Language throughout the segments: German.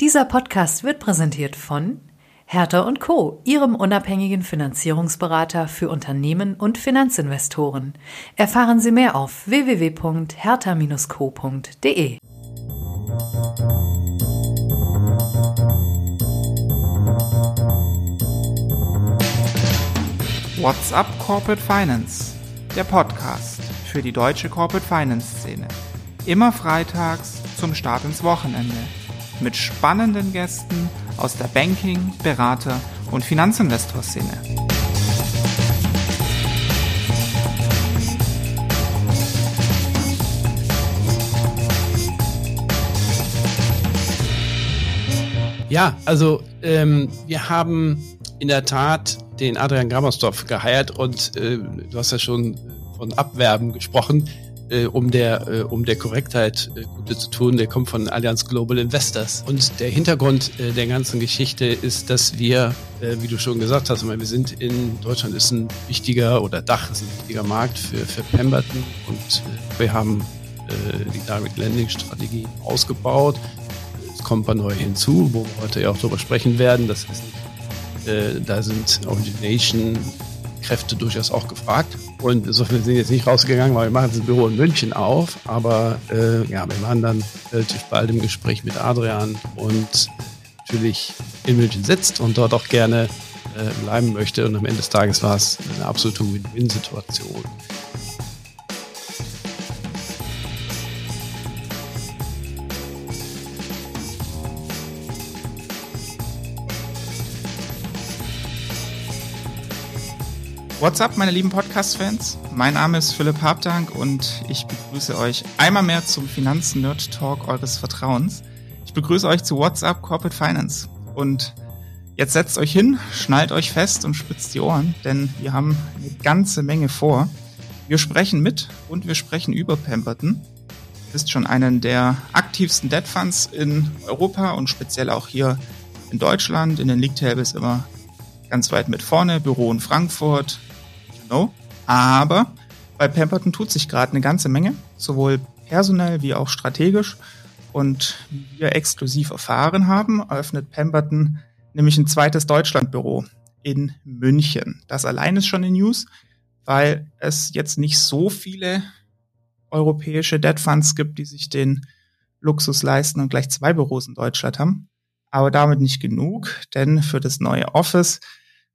Dieser Podcast wird präsentiert von Hertha und Co., Ihrem unabhängigen Finanzierungsberater für Unternehmen und Finanzinvestoren. Erfahren Sie mehr auf www.hertha-co.de. What's up Corporate Finance? Der Podcast für die deutsche Corporate Finance Szene. Immer freitags zum Start ins Wochenende. Mit spannenden Gästen aus der Banking-, Berater- und Finanzinvestor-Szene. Ja, also ähm, wir haben in der Tat den Adrian Grammersdorf geheiert und äh, du hast ja schon von Abwerben gesprochen äh, um der äh, um der Korrektheit äh, Gute zu tun, der kommt von Allianz Global Investors. Und der Hintergrund äh, der ganzen Geschichte ist, dass wir, äh, wie du schon gesagt hast, wir sind in Deutschland ist ein wichtiger oder Dach ist ein wichtiger Markt für, für Pemberton und äh, wir haben äh, die Direct Lending Strategie ausgebaut. Es kommt paar neue hinzu, wo wir heute ja auch darüber sprechen werden. Das ist, äh, da sind Origination Kräfte durchaus auch gefragt. Und insofern sind jetzt nicht rausgegangen, weil wir machen das Büro in München auf. Aber äh, ja, wir waren dann relativ bald im Gespräch mit Adrian und natürlich in München sitzt und dort auch gerne äh, bleiben möchte. Und am Ende des Tages war es eine absolute Win-Win-Situation. What's up, meine lieben Podcast-Fans? Mein Name ist Philipp Habdank und ich begrüße euch einmal mehr zum Finanzen-Nerd-Talk eures Vertrauens. Ich begrüße euch zu What's up Corporate Finance. Und jetzt setzt euch hin, schnallt euch fest und spitzt die Ohren, denn wir haben eine ganze Menge vor. Wir sprechen mit und wir sprechen über Pemberton. Ist schon einen der aktivsten Debt Funds in Europa und speziell auch hier in Deutschland. In den League Tables immer ganz weit mit vorne. Büro in Frankfurt, know. Aber bei Pemberton tut sich gerade eine ganze Menge, sowohl personell wie auch strategisch. Und wie wir exklusiv erfahren haben, eröffnet Pemberton nämlich ein zweites Deutschlandbüro in München. Das allein ist schon eine News, weil es jetzt nicht so viele europäische Debt Funds gibt, die sich den Luxus leisten und gleich zwei Büros in Deutschland haben. Aber damit nicht genug, denn für das neue Office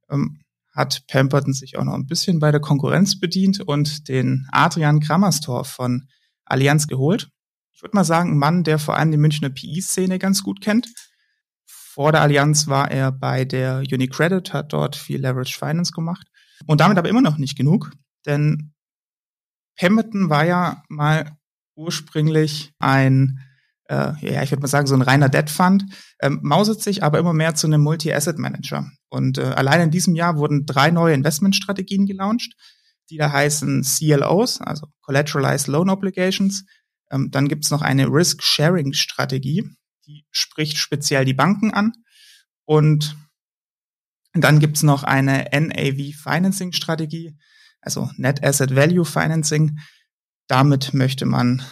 ähm, hat Pemberton sich auch noch ein bisschen bei der Konkurrenz bedient und den Adrian Grammerstorff von Allianz geholt. Ich würde mal sagen, ein Mann, der vor allem die Münchner PI-Szene ganz gut kennt. Vor der Allianz war er bei der Unicredit, hat dort viel Leverage Finance gemacht. Und damit aber immer noch nicht genug, denn Pemberton war ja mal ursprünglich ein äh, ja, ich würde mal sagen, so ein reiner Debt Fund, ähm, mauset sich aber immer mehr zu einem Multi-Asset-Manager. Und äh, allein in diesem Jahr wurden drei neue Investmentstrategien gelauncht, die da heißen CLOs, also Collateralized Loan Obligations. Ähm, dann gibt's noch eine Risk-Sharing-Strategie, die spricht speziell die Banken an. Und dann gibt's noch eine NAV-Financing-Strategie, also Net Asset Value Financing. Damit möchte man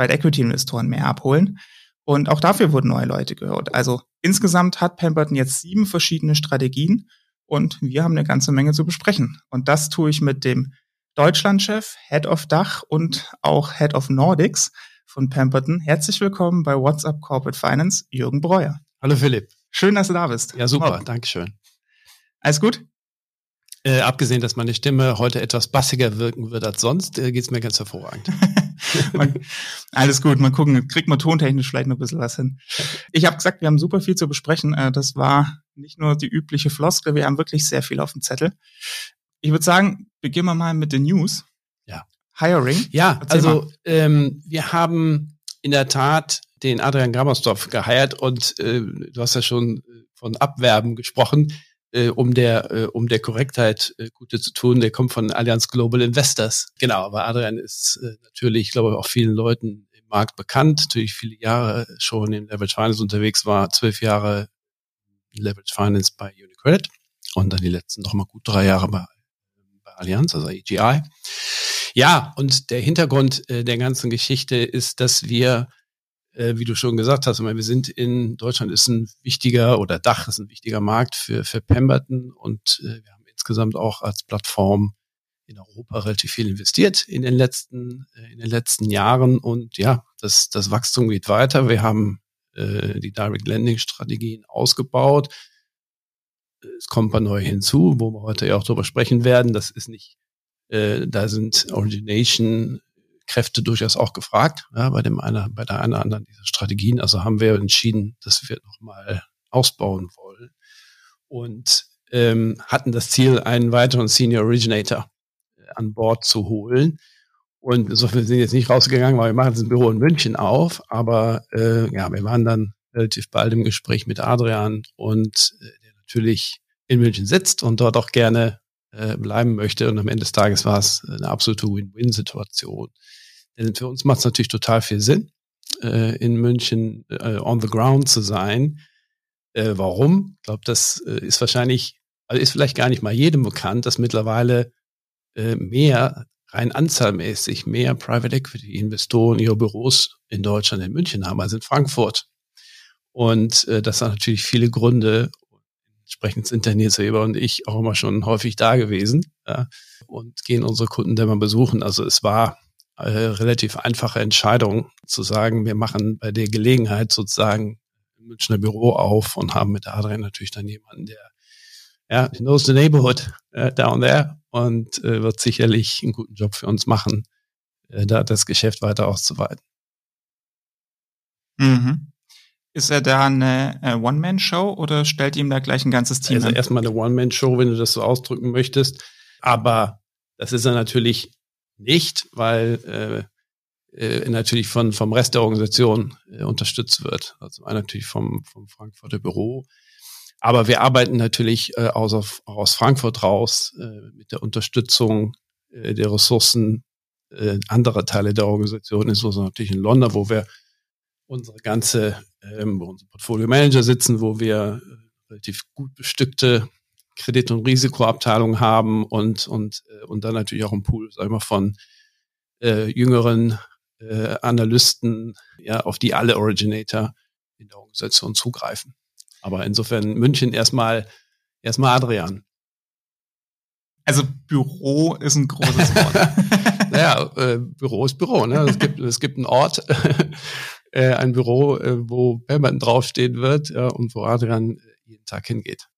Private Equity Investoren mehr abholen. Und auch dafür wurden neue Leute gehört. Also insgesamt hat Pemberton jetzt sieben verschiedene Strategien und wir haben eine ganze Menge zu besprechen. Und das tue ich mit dem Deutschlandchef, Head of Dach und auch Head of Nordics von Pemberton. Herzlich willkommen bei WhatsApp Corporate Finance, Jürgen Breuer. Hallo Philipp. Schön, dass du da bist. Ja, super, wow. Dankeschön. Alles gut? Äh, abgesehen, dass meine Stimme heute etwas bassiger wirken wird als sonst, äh, geht's mir ganz hervorragend. man, alles gut, mal gucken, kriegt man tontechnisch vielleicht noch ein bisschen was hin. Ich habe gesagt, wir haben super viel zu besprechen. Äh, das war nicht nur die übliche Floskel, wir haben wirklich sehr viel auf dem Zettel. Ich würde sagen, beginnen wir mal mit den News. Ja. Hiring. Ja, Erzähl also ähm, wir haben in der Tat den Adrian Grammersdorf geheiert und äh, du hast ja schon von Abwerben gesprochen äh, um der äh, um der Korrektheit äh, Gute zu tun, der kommt von Allianz Global Investors. Genau, aber Adrian ist äh, natürlich, ich glaube, auch vielen Leuten im Markt bekannt, natürlich viele Jahre schon in Leverage Finance unterwegs war, zwölf Jahre Leverage Finance bei Unicredit und dann die letzten noch mal gut drei Jahre bei, bei Allianz, also AGI. Ja, und der Hintergrund äh, der ganzen Geschichte ist, dass wir äh, wie du schon gesagt hast, wir sind in Deutschland ist ein wichtiger oder Dach ist ein wichtiger Markt für, für Pemberton und äh, wir haben insgesamt auch als Plattform in Europa relativ viel investiert in den letzten, äh, in den letzten Jahren und ja, das, das Wachstum geht weiter. Wir haben äh, die Direct Lending Strategien ausgebaut. Es kommen ein neue hinzu, wo wir heute ja auch drüber sprechen werden. Das ist nicht, äh, da sind Origination Kräfte durchaus auch gefragt, ja, bei dem einer, bei der einen oder anderen dieser Strategien. Also haben wir entschieden, dass wir nochmal ausbauen wollen und ähm, hatten das Ziel, einen weiteren Senior Originator äh, an Bord zu holen. Und insofern sind jetzt nicht rausgegangen, weil wir machen das Büro in München auf, aber äh, ja, wir waren dann relativ bald im Gespräch mit Adrian und äh, der natürlich in München sitzt und dort auch gerne äh, bleiben möchte. Und am Ende des Tages war es eine absolute Win-Win-Situation. Denn für uns macht es natürlich total viel Sinn, äh, in München äh, on the ground zu sein. Äh, warum? Ich glaube, das äh, ist wahrscheinlich, also ist vielleicht gar nicht mal jedem bekannt, dass mittlerweile äh, mehr rein anzahlmäßig mehr Private Equity Investoren ihre Büros in Deutschland in München haben als in Frankfurt. Und äh, das hat natürlich viele Gründe. Entsprechend sind der Nils Weber und ich auch immer schon häufig da gewesen ja, und gehen unsere Kunden dann mal besuchen. Also es war äh, relativ einfache Entscheidung zu sagen, wir machen bei der Gelegenheit sozusagen ein Münchner Büro auf und haben mit Adrian natürlich dann jemanden, der ja, knows the neighborhood uh, down there und äh, wird sicherlich einen guten Job für uns machen, äh, da das Geschäft weiter auszuweiten. Mhm. Ist er da eine äh, One-Man-Show oder stellt ihm da gleich ein ganzes Team? Also an? erstmal eine One-Man-Show, wenn du das so ausdrücken möchtest. Aber das ist er natürlich nicht, weil äh, äh, natürlich von, vom Rest der Organisation äh, unterstützt wird. Also natürlich vom, vom Frankfurter Büro. Aber wir arbeiten natürlich äh, aus, aus Frankfurt raus äh, mit der Unterstützung äh, der Ressourcen äh, anderer Teile der Organisation, insbesondere natürlich in London, wo wir unsere ganze, ähm, wo unsere Portfolio Manager sitzen, wo wir äh, relativ gut bestückte Kredit- und Risikoabteilung haben und, und, äh, und dann natürlich auch ein Pool, sag ich mal, von äh, jüngeren äh, Analysten, ja, auf die alle Originator in der Organisation zugreifen. Aber insofern München erstmal, erstmal Adrian. Also Büro ist ein großes Wort. naja, äh, Büro ist Büro. Ne? Es, gibt, es gibt einen Ort, äh, ein Büro, äh, wo Pemberton draufstehen wird ja, und wo Adrian jeden Tag hingeht.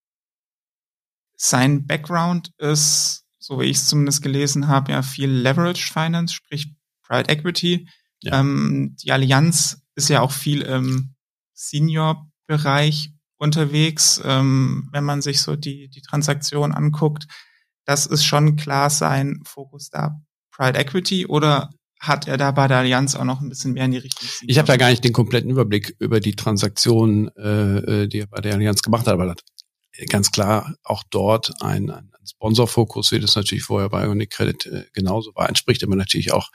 Sein Background ist, so wie ich es zumindest gelesen habe, ja viel Leverage Finance, sprich Private Equity. Ja. Ähm, die Allianz ist ja auch viel im Senior-Bereich unterwegs, ähm, wenn man sich so die, die Transaktion anguckt. Das ist schon klar sein Fokus da. Private Equity oder hat er da bei der Allianz auch noch ein bisschen mehr in die Richtung? Ich habe da gar nicht den kompletten Überblick über die Transaktionen, äh, äh die er bei der Allianz gemacht hat, aber ganz klar auch dort ein, ein Sponsorfokus, wie das natürlich vorher bei Ionic Credit äh, genauso war, entspricht aber natürlich auch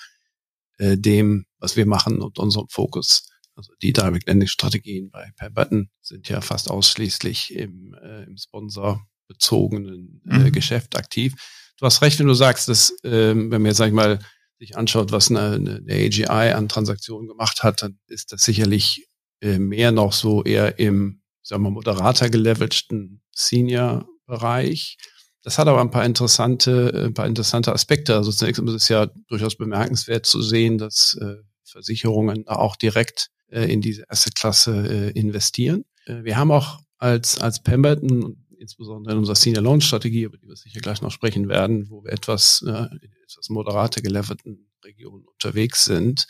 äh, dem, was wir machen und unserem Fokus. Also die Direct Lending Strategien bei Pemberton sind ja fast ausschließlich im, äh, im sponsorbezogenen äh, mhm. Geschäft aktiv. Du hast recht, wenn du sagst, dass äh, wenn man jetzt sag ich mal sich anschaut, was eine, eine AGI an Transaktionen gemacht hat, dann ist das sicherlich äh, mehr noch so eher im sagen wir, moderater gelevelten Senior-Bereich. Das hat aber ein paar interessante, ein paar interessante Aspekte. Also zunächst ist es ja durchaus bemerkenswert zu sehen, dass äh, Versicherungen auch direkt äh, in diese Asset-Klasse äh, investieren. Äh, wir haben auch als, als Pemberton, insbesondere in unserer Senior Loan Strategie, über die wir sicher gleich noch sprechen werden, wo wir etwas, äh, in etwas moderate gelevelten Regionen unterwegs sind,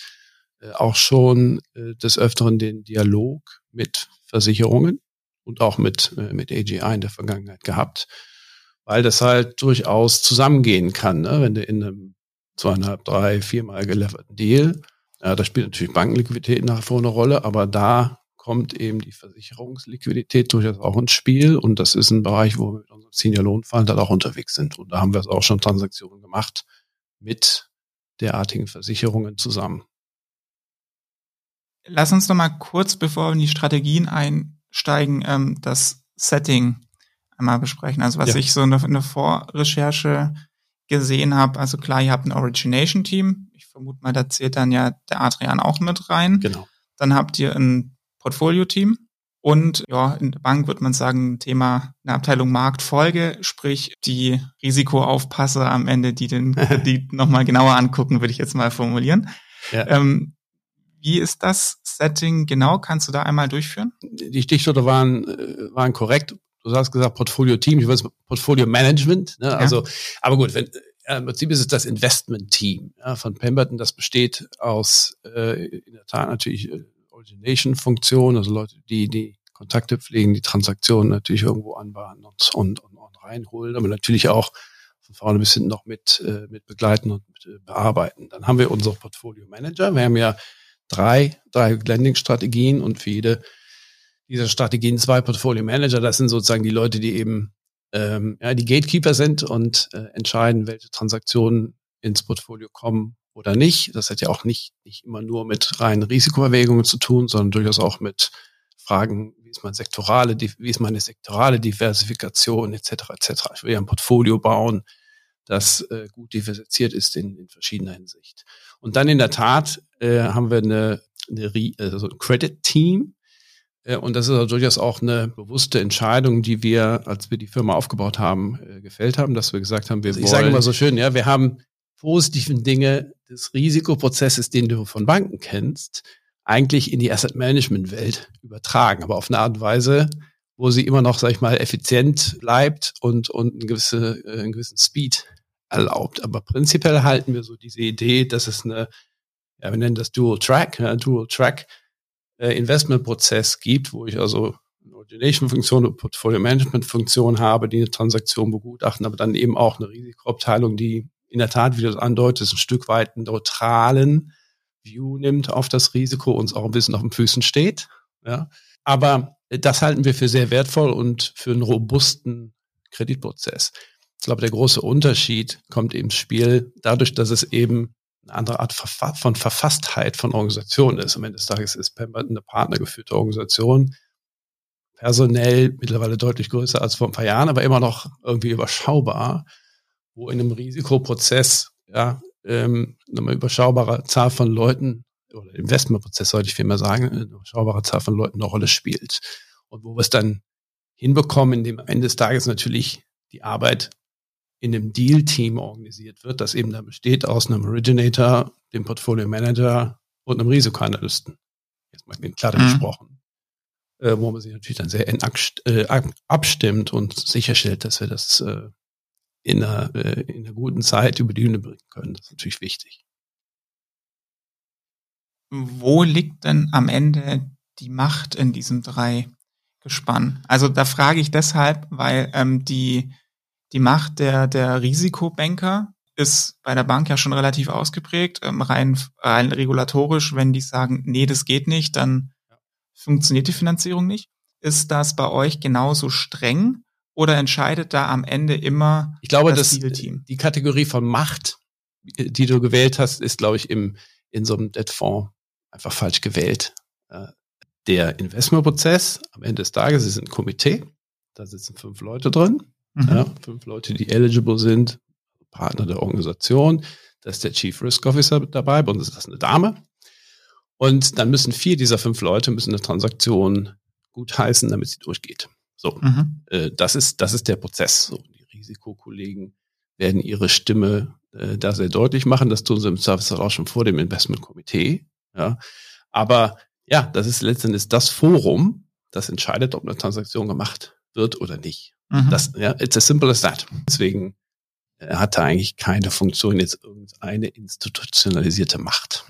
äh, auch schon äh, des Öfteren den Dialog mit Versicherungen und auch mit, äh, mit AGI in der Vergangenheit gehabt, weil das halt durchaus zusammengehen kann, ne? wenn du in einem zweieinhalb, drei, viermal geleverten Deal, ja, da spielt natürlich Bankenliquidität nach vor eine Rolle, aber da kommt eben die Versicherungsliquidität durchaus auch ins Spiel und das ist ein Bereich, wo wir mit unserem Senior Lohnfall dann auch unterwegs sind und da haben wir auch schon Transaktionen gemacht mit derartigen Versicherungen zusammen. Lass uns noch mal kurz, bevor wir in die Strategien ein, einsteigen, ähm, das Setting einmal besprechen. Also was ja. ich so in der, in der Vorrecherche gesehen habe, also klar, ihr habt ein Origination-Team. Ich vermute mal, da zählt dann ja der Adrian auch mit rein. Genau. dann habt ihr ein Portfolio-Team und ja, in der Bank würde man sagen, Thema eine Abteilung Marktfolge, sprich die Risikoaufpasser am Ende, die den Kredit nochmal genauer angucken, würde ich jetzt mal formulieren. Ja. Ähm, wie ist das Setting genau? Kannst du da einmal durchführen? Die Stichworte waren, äh, waren korrekt. Du hast gesagt Portfolio-Team, ich weiß Portfolio-Management. Ne? Ja. Also, aber gut, wenn, äh, im Prinzip ist es das Investment-Team ja, von Pemberton. Das besteht aus äh, in der Tat natürlich äh, Origination-Funktion, also Leute, die die Kontakte pflegen, die Transaktionen natürlich irgendwo anbahnen und, und, und, und reinholen, aber natürlich auch von vorne bis hinten noch mit, äh, mit begleiten und mit, äh, bearbeiten. Dann haben wir unsere Portfolio-Manager. Wir haben ja drei, drei Lending-Strategien und für jede dieser Strategien zwei Portfolio Manager. Das sind sozusagen die Leute, die eben ähm, ja, die Gatekeeper sind und äh, entscheiden, welche Transaktionen ins Portfolio kommen oder nicht. Das hat ja auch nicht, nicht immer nur mit reinen Risikoerwägungen zu tun, sondern durchaus auch mit Fragen, wie ist meine sektorale, wie ist meine sektorale Diversifikation etc. etc. Ich will ja ein Portfolio bauen, das äh, gut diversifiziert ist in, in verschiedener Hinsicht. Und dann in der Tat äh, haben wir eine, eine also ein Credit Team. Äh, und das ist also durchaus auch eine bewusste Entscheidung, die wir, als wir die Firma aufgebaut haben, äh, gefällt haben, dass wir gesagt haben, wir also wollen. Ich sage immer so schön, ja, wir haben positiven Dinge des Risikoprozesses, den du von Banken kennst, eigentlich in die Asset Management Welt übertragen, aber auf eine Art und Weise, wo sie immer noch, sag ich mal, effizient bleibt und, und einen, gewisse, äh, einen gewissen Speed erlaubt. Aber prinzipiell halten wir so diese Idee, dass es eine, ja, wir nennen das Dual Track, ja, Dual Track äh, Investment Prozess gibt, wo ich also eine Origination-Funktion, eine Portfolio-Management-Funktion habe, die eine Transaktion begutachten, aber dann eben auch eine Risikoabteilung, die in der Tat, wie du das andeutest, ein Stück weit einen neutralen View nimmt auf das Risiko, uns auch ein bisschen auf den Füßen steht. Ja. Aber das halten wir für sehr wertvoll und für einen robusten Kreditprozess. Ich glaube, der große Unterschied kommt ins Spiel dadurch, dass es eben eine andere Art von Verfasstheit von Organisationen ist. Am Ende des Tages ist Pemberton eine partnergeführte Organisation, personell mittlerweile deutlich größer als vor ein paar Jahren, aber immer noch irgendwie überschaubar, wo in einem Risikoprozess ja ähm, eine überschaubare Zahl von Leuten oder Investmentprozess sollte ich vielmehr sagen, eine überschaubare Zahl von Leuten eine Rolle spielt. Und wo wir es dann hinbekommen, indem am Ende des Tages natürlich die Arbeit in einem Deal-Team organisiert wird, das eben da besteht aus einem Originator, dem Portfolio Manager und einem Risikoanalysten. Jetzt mal in Kladde mhm. gesprochen. Äh, wo man sich natürlich dann sehr äh, abstimmt und sicherstellt, dass wir das äh, in, einer, äh, in einer guten Zeit über die Bühne bringen können. Das ist natürlich wichtig. Wo liegt denn am Ende die Macht in diesem drei Gespann? Also da frage ich deshalb, weil ähm, die die Macht der, der Risikobanker ist bei der Bank ja schon relativ ausgeprägt, ähm, rein, rein regulatorisch, wenn die sagen, nee, das geht nicht, dann funktioniert die Finanzierung nicht. Ist das bei euch genauso streng oder entscheidet da am Ende immer ich glaube, das Zielteam? Die Kategorie von Macht, die du gewählt hast, ist, glaube ich, im, in so einem Debtfonds einfach falsch gewählt. Äh, der Investmentprozess am Ende des Tages ist ein Komitee, da sitzen fünf Leute drin Mhm. Ja, fünf Leute, die eligible sind, Partner der Organisation. Da ist der Chief Risk Officer dabei, bei uns ist das eine Dame. Und dann müssen vier dieser fünf Leute müssen eine Transaktion gutheißen, damit sie durchgeht. So, mhm. äh, das ist das ist der Prozess. So, die Risikokollegen werden ihre Stimme äh, da sehr deutlich machen. Das tun sie im Service auch schon vor dem Investmentkomitee. Ja, aber ja, das ist letztendlich das Forum, das entscheidet, ob eine Transaktion gemacht wird oder nicht. Mhm. Das, ja, it's as simple as that. Deswegen äh, hat er eigentlich keine Funktion, jetzt irgendeine institutionalisierte Macht.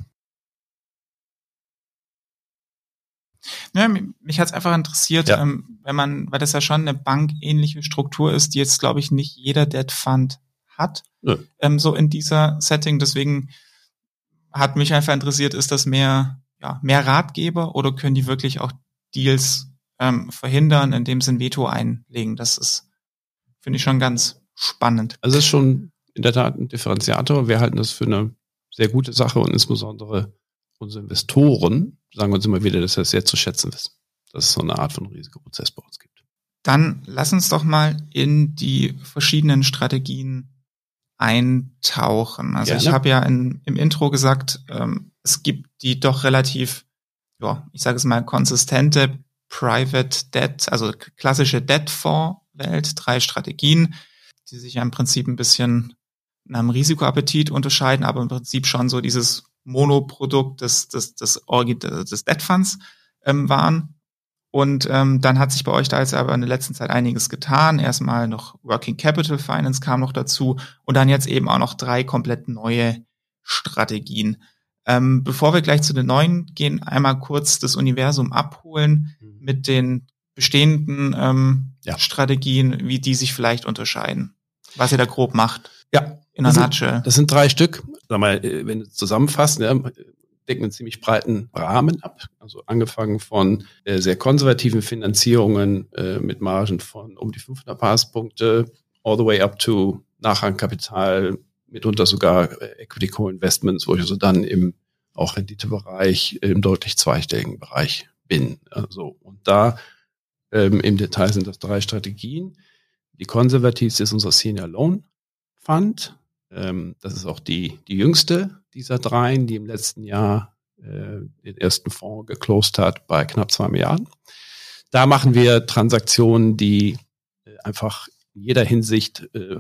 Ja, mich hat es einfach interessiert, ja. ähm, wenn man, weil das ja schon eine bankähnliche Struktur ist, die jetzt, glaube ich, nicht jeder Debt Fund hat, ja. ähm, so in dieser Setting. Deswegen hat mich einfach interessiert, ist das mehr, ja, mehr Ratgeber oder können die wirklich auch Deals ähm, verhindern, indem sie ein Veto einlegen. Das ist, finde ich schon ganz spannend. Also es ist schon in der Tat ein Differenziator. Wir halten das für eine sehr gute Sache und insbesondere unsere Investoren sagen uns immer wieder, dass wir es sehr zu schätzen wissen, dass es so eine Art von Risikoprozess bei uns gibt. Dann lass uns doch mal in die verschiedenen Strategien eintauchen. Also Gerne. ich habe ja in, im Intro gesagt, ähm, es gibt die doch relativ ja, ich sage es mal, konsistente Private Debt, also klassische Debt-Fonds-Welt, drei Strategien, die sich ja im Prinzip ein bisschen nach dem Risikoappetit unterscheiden, aber im Prinzip schon so dieses Monoprodukt des, des, des, des Debt Funds ähm, waren. Und ähm, dann hat sich bei euch da jetzt aber in der letzten Zeit einiges getan. Erstmal noch Working Capital Finance kam noch dazu und dann jetzt eben auch noch drei komplett neue Strategien. Ähm, bevor wir gleich zu den neuen gehen, einmal kurz das Universum abholen mhm. mit den bestehenden ähm, ja. Strategien, wie die sich vielleicht unterscheiden. Was ihr da grob macht. Ja. In einer Nutshell. Das sind drei Stück. Sag mal, äh, wenn du zusammenfasst, ja, decken einen ziemlich breiten Rahmen ab. Also angefangen von äh, sehr konservativen Finanzierungen äh, mit Margen von um die 500 Basispunkte all the way up to Nachrangkapital mitunter sogar äh, Equity Co-Investments, wo ich also dann im auch Renditebereich im deutlich zweistelligen Bereich bin. Also, und da ähm, im Detail sind das drei Strategien. Die konservativste ist unser Senior Loan Fund. Ähm, das ist auch die, die jüngste dieser dreien, die im letzten Jahr äh, den ersten Fonds geclosed hat bei knapp zwei Milliarden. Da machen wir Transaktionen, die äh, einfach in jeder Hinsicht äh,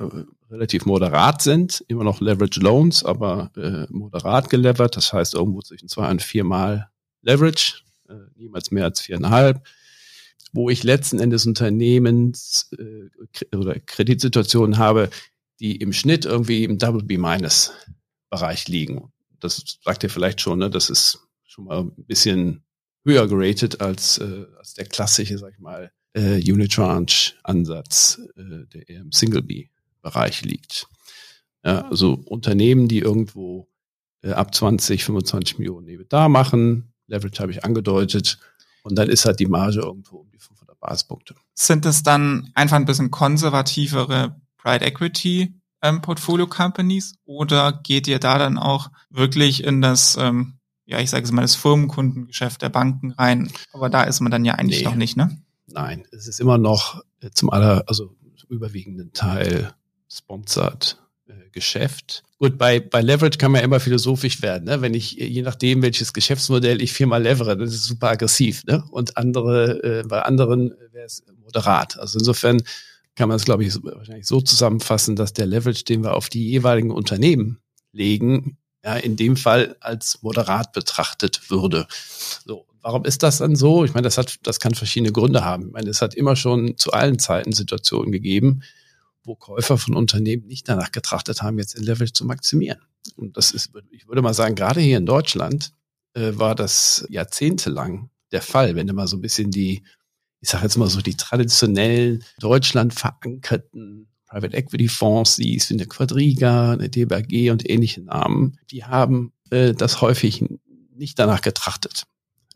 relativ moderat sind, immer noch Leverage Loans, aber äh, moderat gelevert, das heißt irgendwo zwischen zwei und viermal Leverage, äh, niemals mehr als viereinhalb, wo ich letzten Endes Unternehmens äh, oder Kreditsituationen habe, die im Schnitt irgendwie im Double B-Minus Bereich liegen. Das sagt ihr vielleicht schon, ne? das ist schon mal ein bisschen höher geratet als, äh, als der klassische, sag ich mal, äh, Unitranche-Ansatz, äh, der eher im Single-B-Bereich liegt. Ja, also Unternehmen, die irgendwo äh, ab 20, 25 Millionen EBITDA machen, Leverage habe ich angedeutet, und dann ist halt die Marge irgendwo um die 500 Basispunkte. Sind es dann einfach ein bisschen konservativere Private Equity ähm, Portfolio Companies oder geht ihr da dann auch wirklich in das ähm, ja, ich sage es mal, das Firmenkundengeschäft der Banken rein. Aber da ist man dann ja eigentlich nee. noch nicht, ne? Nein, es ist immer noch äh, zum aller, also zum überwiegenden Teil sponsored äh, Geschäft. Gut, bei, bei Leverage kann man immer philosophisch werden. Ne? Wenn ich, je nachdem, welches Geschäftsmodell ich viermal levere, das ist super aggressiv. Ne? Und andere, äh, bei anderen wäre es moderat. Also insofern kann man es, glaube ich, so, wahrscheinlich so zusammenfassen, dass der Leverage, den wir auf die jeweiligen Unternehmen legen, ja, in dem Fall als moderat betrachtet würde. So, Warum ist das dann so? Ich meine, das hat, das kann verschiedene Gründe haben. Ich meine, es hat immer schon zu allen Zeiten Situationen gegeben, wo Käufer von Unternehmen nicht danach getrachtet haben, jetzt den Leverage zu maximieren. Und das ist, ich würde mal sagen, gerade hier in Deutschland äh, war das jahrzehntelang der Fall, wenn du mal so ein bisschen die, ich sage jetzt mal so die traditionellen Deutschland verankerten Private Equity Fonds siehst, wie eine Quadriga, eine DBAG und ähnliche Namen, die haben äh, das häufig nicht danach getrachtet.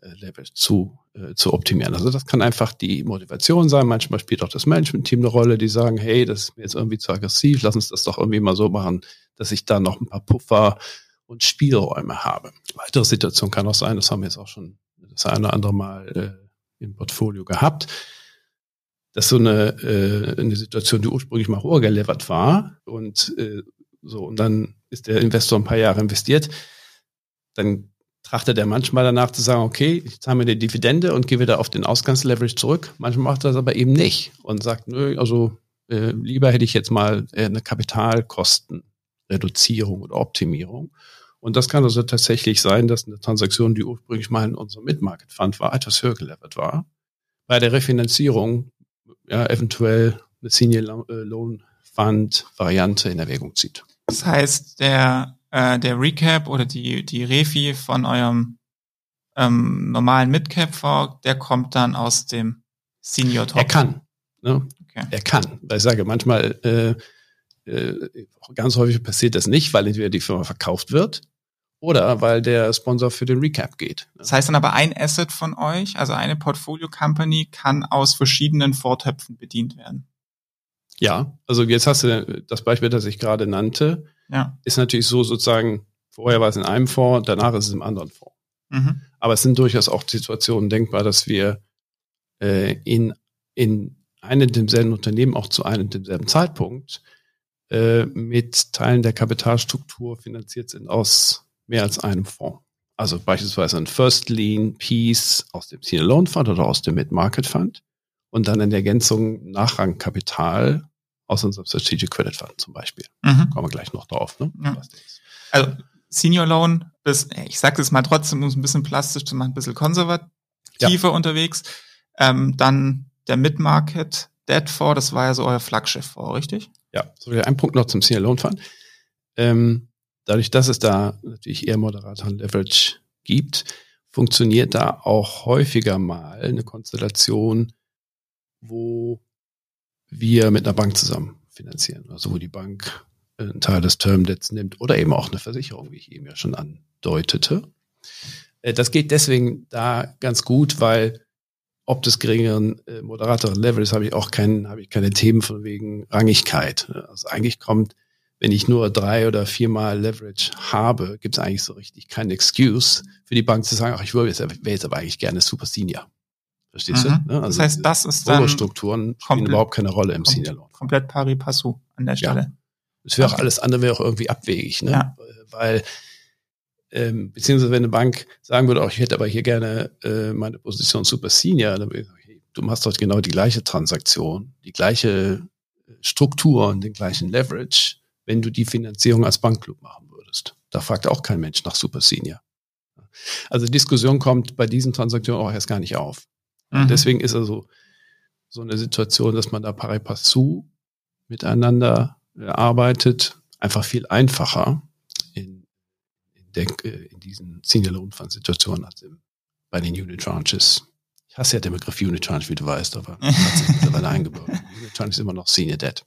Äh, Level zu, äh, zu optimieren. Also das kann einfach die Motivation sein. Manchmal spielt auch das Management-Team eine Rolle, die sagen, hey, das ist mir jetzt irgendwie zu aggressiv, lass uns das doch irgendwie mal so machen, dass ich da noch ein paar Puffer und Spielräume habe. Weitere Situation kann auch sein, das haben wir jetzt auch schon das eine oder andere Mal äh, im Portfolio gehabt, dass so eine, äh, eine Situation, die ursprünglich mal hoher gelevert war und äh, so, und dann ist der Investor ein paar Jahre investiert, dann trachtet er manchmal danach zu sagen, okay, ich zahle mir die Dividende und gehe wieder auf den Ausgangsleverage zurück. Manchmal macht er das aber eben nicht und sagt, nö, also äh, lieber hätte ich jetzt mal äh, eine Kapitalkostenreduzierung oder Optimierung. Und das kann also tatsächlich sein, dass eine Transaktion, die ursprünglich mal in unserem Mid-Market Fund war, etwas höher gelevert war. Bei der Refinanzierung ja, eventuell eine Senior Loan Fund Variante in Erwägung zieht. Das heißt, der äh, der Recap oder die, die Refi von eurem ähm, normalen Midcap-Fonds, der kommt dann aus dem Senior Top. Er kann. Ne? Okay. Er kann. Weil ich sage, manchmal, äh, äh, ganz häufig passiert das nicht, weil entweder die Firma verkauft wird oder weil der Sponsor für den Recap geht. Das heißt dann aber ein Asset von euch, also eine Portfolio Company, kann aus verschiedenen Vortöpfen bedient werden. Ja, also jetzt hast du das Beispiel, das ich gerade nannte ja. ist natürlich so sozusagen, vorher war es in einem Fonds, danach ist es im anderen Fonds. Mhm. Aber es sind durchaus auch Situationen denkbar, dass wir äh, in, in einem demselben Unternehmen auch zu einem demselben Zeitpunkt äh, mit Teilen der Kapitalstruktur finanziert sind aus mehr als einem Fonds. Also beispielsweise ein First Lien Piece aus dem Senior Loan Fund oder aus dem Mid-Market Fund und dann in Ergänzung Nachrangkapital aus unserem Strategic Credit Fund zum Beispiel. Mhm. Kommen wir gleich noch drauf. Ne? Ja. Also Senior Loan, bis, ich sage es mal trotzdem, um es ein bisschen plastisch zu machen, ein bisschen konservativer ja. unterwegs. Ähm, dann der Mid-Market Debt Fonds, das war ja so euer Flaggschiff-Fonds, richtig? Ja, so ein Punkt noch zum Senior Loan Fund. Ähm, dadurch, dass es da natürlich eher moderateren Leverage gibt, funktioniert da auch häufiger mal eine Konstellation, wo wir mit einer Bank zusammen finanzieren. Also wo die Bank einen Teil des Termdebts nimmt oder eben auch eine Versicherung, wie ich eben ja schon andeutete. Äh, das geht deswegen da ganz gut, weil ob des geringeren, äh, moderateren Levels habe ich auch kein, habe ich keine Themen von wegen Rangigkeit. Also eigentlich kommt, wenn ich nur drei oder viermal Leverage habe, gibt es eigentlich so richtig keine Excuse für die Bank zu sagen, ach, ich will jetzt, wäre jetzt aber eigentlich gerne Super Senior. Verstehst mhm. du? Ne? Also das heißt, das ist dann Strukturen spielen überhaupt keine Rolle im Senior Loan. Komplett pari passu an der Stelle. Ja. Das wäre auch alles andere wäre auch irgendwie abwegig, ne? Ja. Weil ähm, beziehungsweise wenn eine Bank sagen würde, auch ich hätte aber hier gerne äh, meine Position Super Senior, dann würde ich sagen, hey, du machst doch genau die gleiche Transaktion, die gleiche äh, Struktur und den gleichen Leverage, wenn du die Finanzierung als Bankclub machen würdest. Da fragt auch kein Mensch nach Super Senior. Also Diskussion kommt bei diesen Transaktionen auch erst gar nicht auf. Mhm. Deswegen ist also so eine Situation, dass man da pari passu miteinander arbeitet, einfach viel einfacher in, in, der, in diesen Senior Loan Fund Situationen als im, bei den Unit Tranches. Ich hasse ja den Begriff Unit Tranche, wie du weißt, aber hat sich mittlerweile eingebaut. Unit Tranche ist immer noch Senior Debt.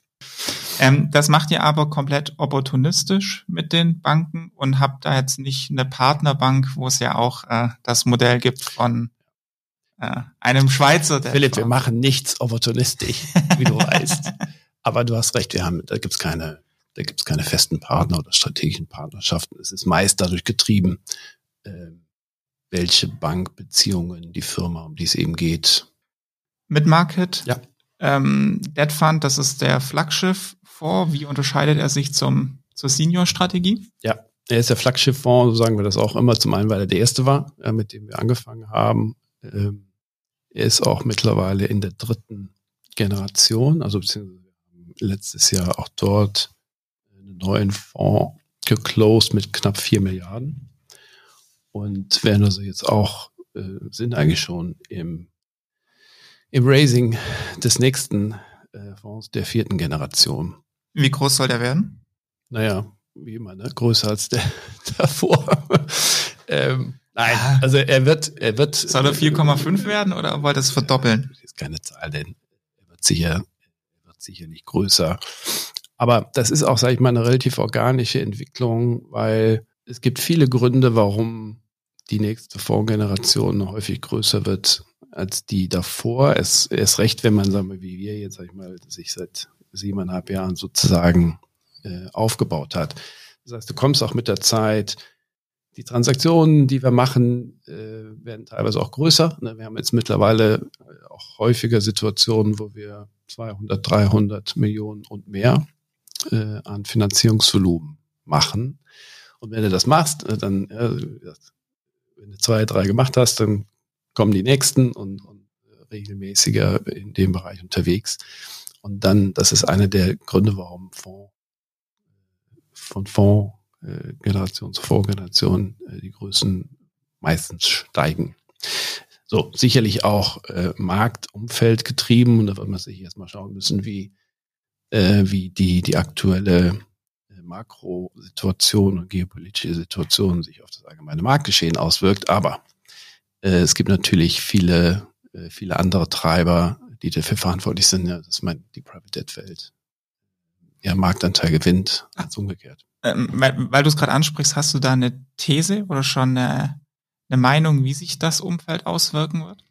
Ähm, das macht ihr aber komplett opportunistisch mit den Banken und habt da jetzt nicht eine Partnerbank, wo es ja auch äh, das Modell gibt von äh, einem Schweizer. Philipp, wir machen nichts opportunistisch, wie du weißt. Aber du hast recht, wir haben, da gibt's keine, da gibt's keine festen Partner oder strategischen Partnerschaften. Es ist meist dadurch getrieben, äh, welche Bankbeziehungen die Firma, um die es eben geht. Mit Market? Ja. Ähm, Debt Fund, das ist der Flaggschiff-Fonds. Wie unterscheidet er sich zum, zur Senior-Strategie? Ja, er ist der Flaggschiff-Fonds, so sagen wir das auch immer. Zum einen, weil er der erste war, äh, mit dem wir angefangen haben. Ähm, er ist auch mittlerweile in der dritten Generation, also beziehungsweise letztes Jahr auch dort einen neuen Fonds geclosed mit knapp vier Milliarden und werden also jetzt auch, äh, sind eigentlich schon im, im Raising des nächsten äh, Fonds der vierten Generation. Wie groß soll der werden? Naja, wie immer, ne? größer als der davor. ähm, nein, also er wird, er wird. Soll er 4,5 werden oder wollt er es verdoppeln? Das ist keine Zahl, denn er wird sicher sicherlich größer. Aber das ist auch, sage ich mal, eine relativ organische Entwicklung, weil es gibt viele Gründe, warum die nächste Fondsgeneration häufig größer wird als die davor. Es ist recht, wenn man, sagen wir, wie wir jetzt, sag ich mal, sich seit siebeneinhalb Jahren sozusagen äh, aufgebaut hat. Das heißt, du kommst auch mit der Zeit, die Transaktionen, die wir machen, äh, werden teilweise auch größer. Ne? Wir haben jetzt mittlerweile auch häufiger Situationen, wo wir 200, 300 Millionen und mehr äh, an Finanzierungsvolumen machen. Und wenn du das machst, äh, dann, ja, wenn du zwei, drei gemacht hast, dann kommen die nächsten und, und regelmäßiger in dem Bereich unterwegs. Und dann, das ist einer der Gründe, warum Fonds, von Fondsgeneration zu Fondsgeneration äh, die Größen meistens steigen. So, sicherlich auch äh, Marktumfeld getrieben und da wird man sich jetzt mal schauen müssen, wie, äh, wie die, die aktuelle äh, Makrosituation und geopolitische Situation sich auf das allgemeine Marktgeschehen auswirkt. Aber äh, es gibt natürlich viele, äh, viele andere Treiber, die dafür verantwortlich sind, ja, dass man die Private Debt Welt ja Marktanteil gewinnt, als umgekehrt. Ähm, weil weil du es gerade ansprichst, hast du da eine These oder schon eine eine Meinung, wie sich das Umfeld auswirken wird?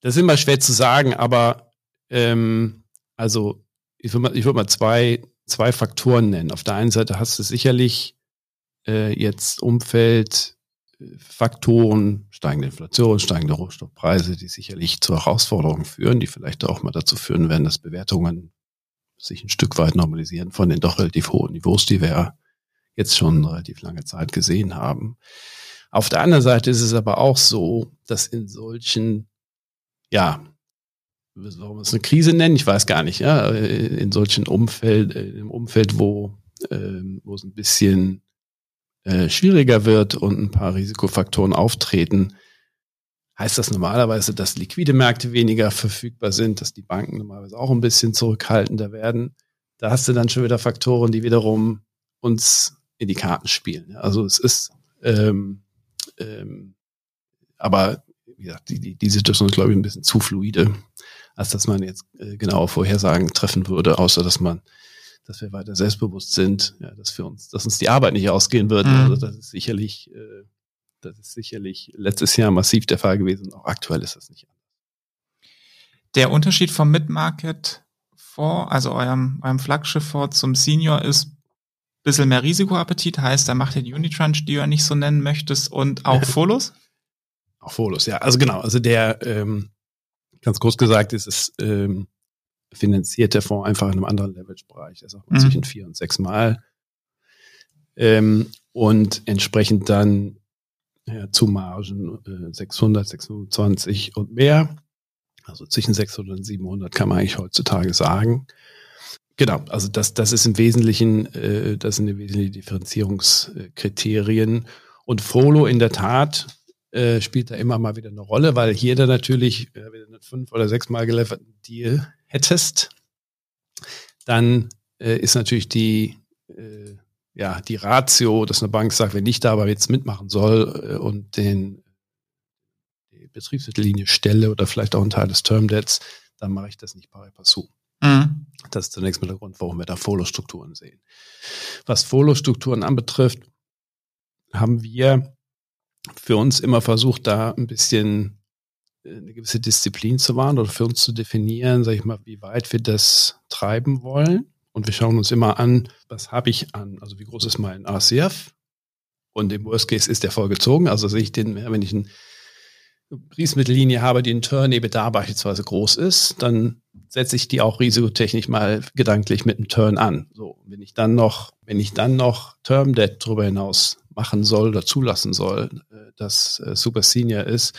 Das ist immer schwer zu sagen, aber ähm, also ich würde mal, ich würd mal zwei, zwei Faktoren nennen. Auf der einen Seite hast du sicherlich äh, jetzt Umfeld, Faktoren, steigende Inflation, steigende Rohstoffpreise, die sicherlich zu Herausforderungen führen, die vielleicht auch mal dazu führen werden, dass Bewertungen sich ein Stück weit normalisieren von den doch relativ hohen Niveaus, die wir jetzt schon relativ lange Zeit gesehen haben. Auf der anderen Seite ist es aber auch so, dass in solchen, ja, warum wir es eine Krise nennen, ich weiß gar nicht, ja, in solchen Umfeld, im Umfeld, wo, äh, wo es ein bisschen äh, schwieriger wird und ein paar Risikofaktoren auftreten, heißt das normalerweise, dass liquide Märkte weniger verfügbar sind, dass die Banken normalerweise auch ein bisschen zurückhaltender werden. Da hast du dann schon wieder Faktoren, die wiederum uns in die Karten spielen. Also es ist, ähm, ähm, aber wie gesagt, die, die, die Situation ist, glaube ich, ein bisschen zu fluide, als dass man jetzt äh, genaue Vorhersagen treffen würde, außer dass man, dass wir weiter selbstbewusst sind, ja, dass für uns, dass uns die Arbeit nicht ausgehen wird. Mhm. Also das ist sicherlich äh, das ist sicherlich letztes Jahr massiv der Fall gewesen. Auch aktuell ist das nicht anders. Der Unterschied vom Mid-Market-Fonds, also eurem, eurem Flaggschiff-Fonds zum Senior ist ein bisschen mehr Risikoappetit, heißt, da macht ihr die Unitranche, die du ja nicht so nennen möchtest, und auch Folos? auch Folos, ja. Also genau, also der, ähm, ganz kurz gesagt, ist es ähm, finanziert der Fonds einfach in einem anderen Leverage-Bereich. Er man mhm. zwischen vier und sechs Mal. Ähm, und entsprechend dann ja, zu Margen äh, 600, 620 und mehr. Also zwischen 600 und 700 kann man eigentlich heutzutage sagen. Genau, also das, das ist im Wesentlichen, äh, das sind im Wesentlichen Differenzierungskriterien. Und Folo in der Tat äh, spielt da immer mal wieder eine Rolle, weil hier dann natürlich, äh, wenn du einen fünf- oder sechsmal gelieferten Deal hättest, dann äh, ist natürlich die äh, ja, die Ratio, dass eine Bank sagt, wenn ich da aber jetzt mitmachen soll äh, und den die Betriebsmittellinie stelle oder vielleicht auch einen Teil des Term Debts, dann mache ich das nicht pari passu. Mhm. Das ist zunächst mal der Grund, warum wir da Follow-Strukturen sehen. Was Follow-Strukturen anbetrifft, haben wir für uns immer versucht, da ein bisschen eine gewisse Disziplin zu wahren oder für uns zu definieren, sage ich mal, wie weit wir das treiben wollen. Und wir schauen uns immer an, was habe ich an, also wie groß ist mein RCF? Und im Worst Case ist der vollgezogen. Also sehe ich den, wenn ich eine Riesmittellinie habe, die in Turn da beispielsweise groß ist, dann setze ich die auch risikotechnisch mal gedanklich mit einem Turn an. So, wenn ich dann noch, wenn ich dann noch Term Debt darüber hinaus machen soll oder zulassen soll, äh, dass äh, Super Senior ist,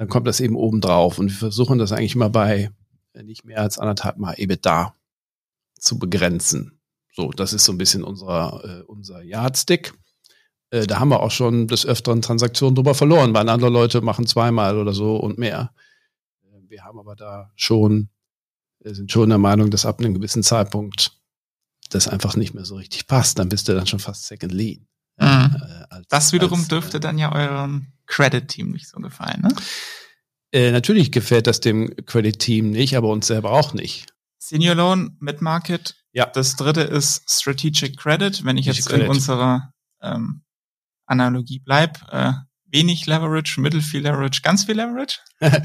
dann kommt das eben oben drauf. Und wir versuchen das eigentlich immer bei äh, nicht mehr als anderthalb Mal EBITDA zu begrenzen. So, das ist so ein bisschen unser, äh, unser Yardstick. Äh, da haben wir auch schon des Öfteren Transaktionen drüber verloren, weil andere Leute machen zweimal oder so und mehr. Äh, wir haben aber da schon, äh, sind schon der Meinung, dass ab einem gewissen Zeitpunkt das einfach nicht mehr so richtig passt. Dann bist du dann schon fast Second Lean. Mhm. Äh, als, das wiederum als, dürfte äh, dann ja eurem Credit-Team nicht so gefallen, ne? Äh, natürlich gefällt das dem Credit-Team nicht, aber uns selber auch nicht. Senior Loan, Mid-Market. Ja. Das dritte ist Strategic Credit. Wenn ich jetzt Credit. in unserer ähm, Analogie bleib, äh, wenig Leverage, mittel viel Leverage, ganz viel Leverage?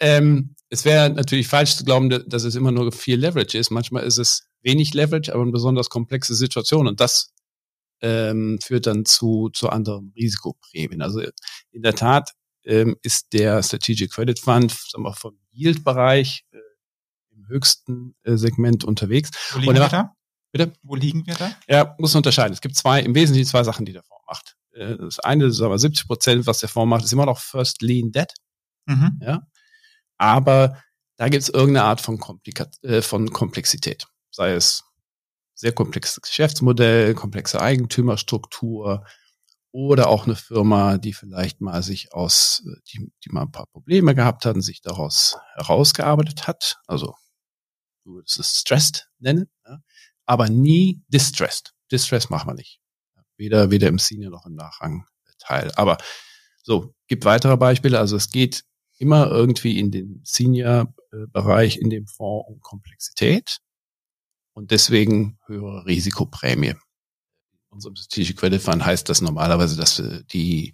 ähm, es wäre natürlich falsch zu glauben, dass es immer nur viel Leverage ist. Manchmal ist es wenig Leverage, aber eine besonders komplexe Situation. Und das ähm, führt dann zu, zu anderen Risikoprämien. Also in der Tat ähm, ist der Strategic Credit Fund sagen wir, vom Yield-Bereich äh, höchsten äh, Segment unterwegs. Wo liegen wir da? Bitte? Wo liegen wir da? Ja, muss man unterscheiden. Es gibt zwei, im Wesentlichen zwei Sachen, die der Fonds macht. Äh, das eine, ist aber 70 Prozent, was der Fonds macht, ist immer noch First Lean Debt. Mhm. Ja. Aber da gibt es irgendeine Art von, Komplika äh, von Komplexität. Sei es sehr komplexes Geschäftsmodell, komplexe Eigentümerstruktur oder auch eine Firma, die vielleicht mal sich aus, die, die mal ein paar Probleme gehabt hat und sich daraus herausgearbeitet hat. Also du würdest es stressed nennen, ja, aber nie distressed. Distress machen wir nicht. Weder, weder im Senior noch im Nachrangteil. Aber so, gibt weitere Beispiele. Also es geht immer irgendwie in den Senior-Bereich in dem Fonds um Komplexität und deswegen höhere Risikoprämie. Unserem Strategic Credit Fund heißt das normalerweise, dass die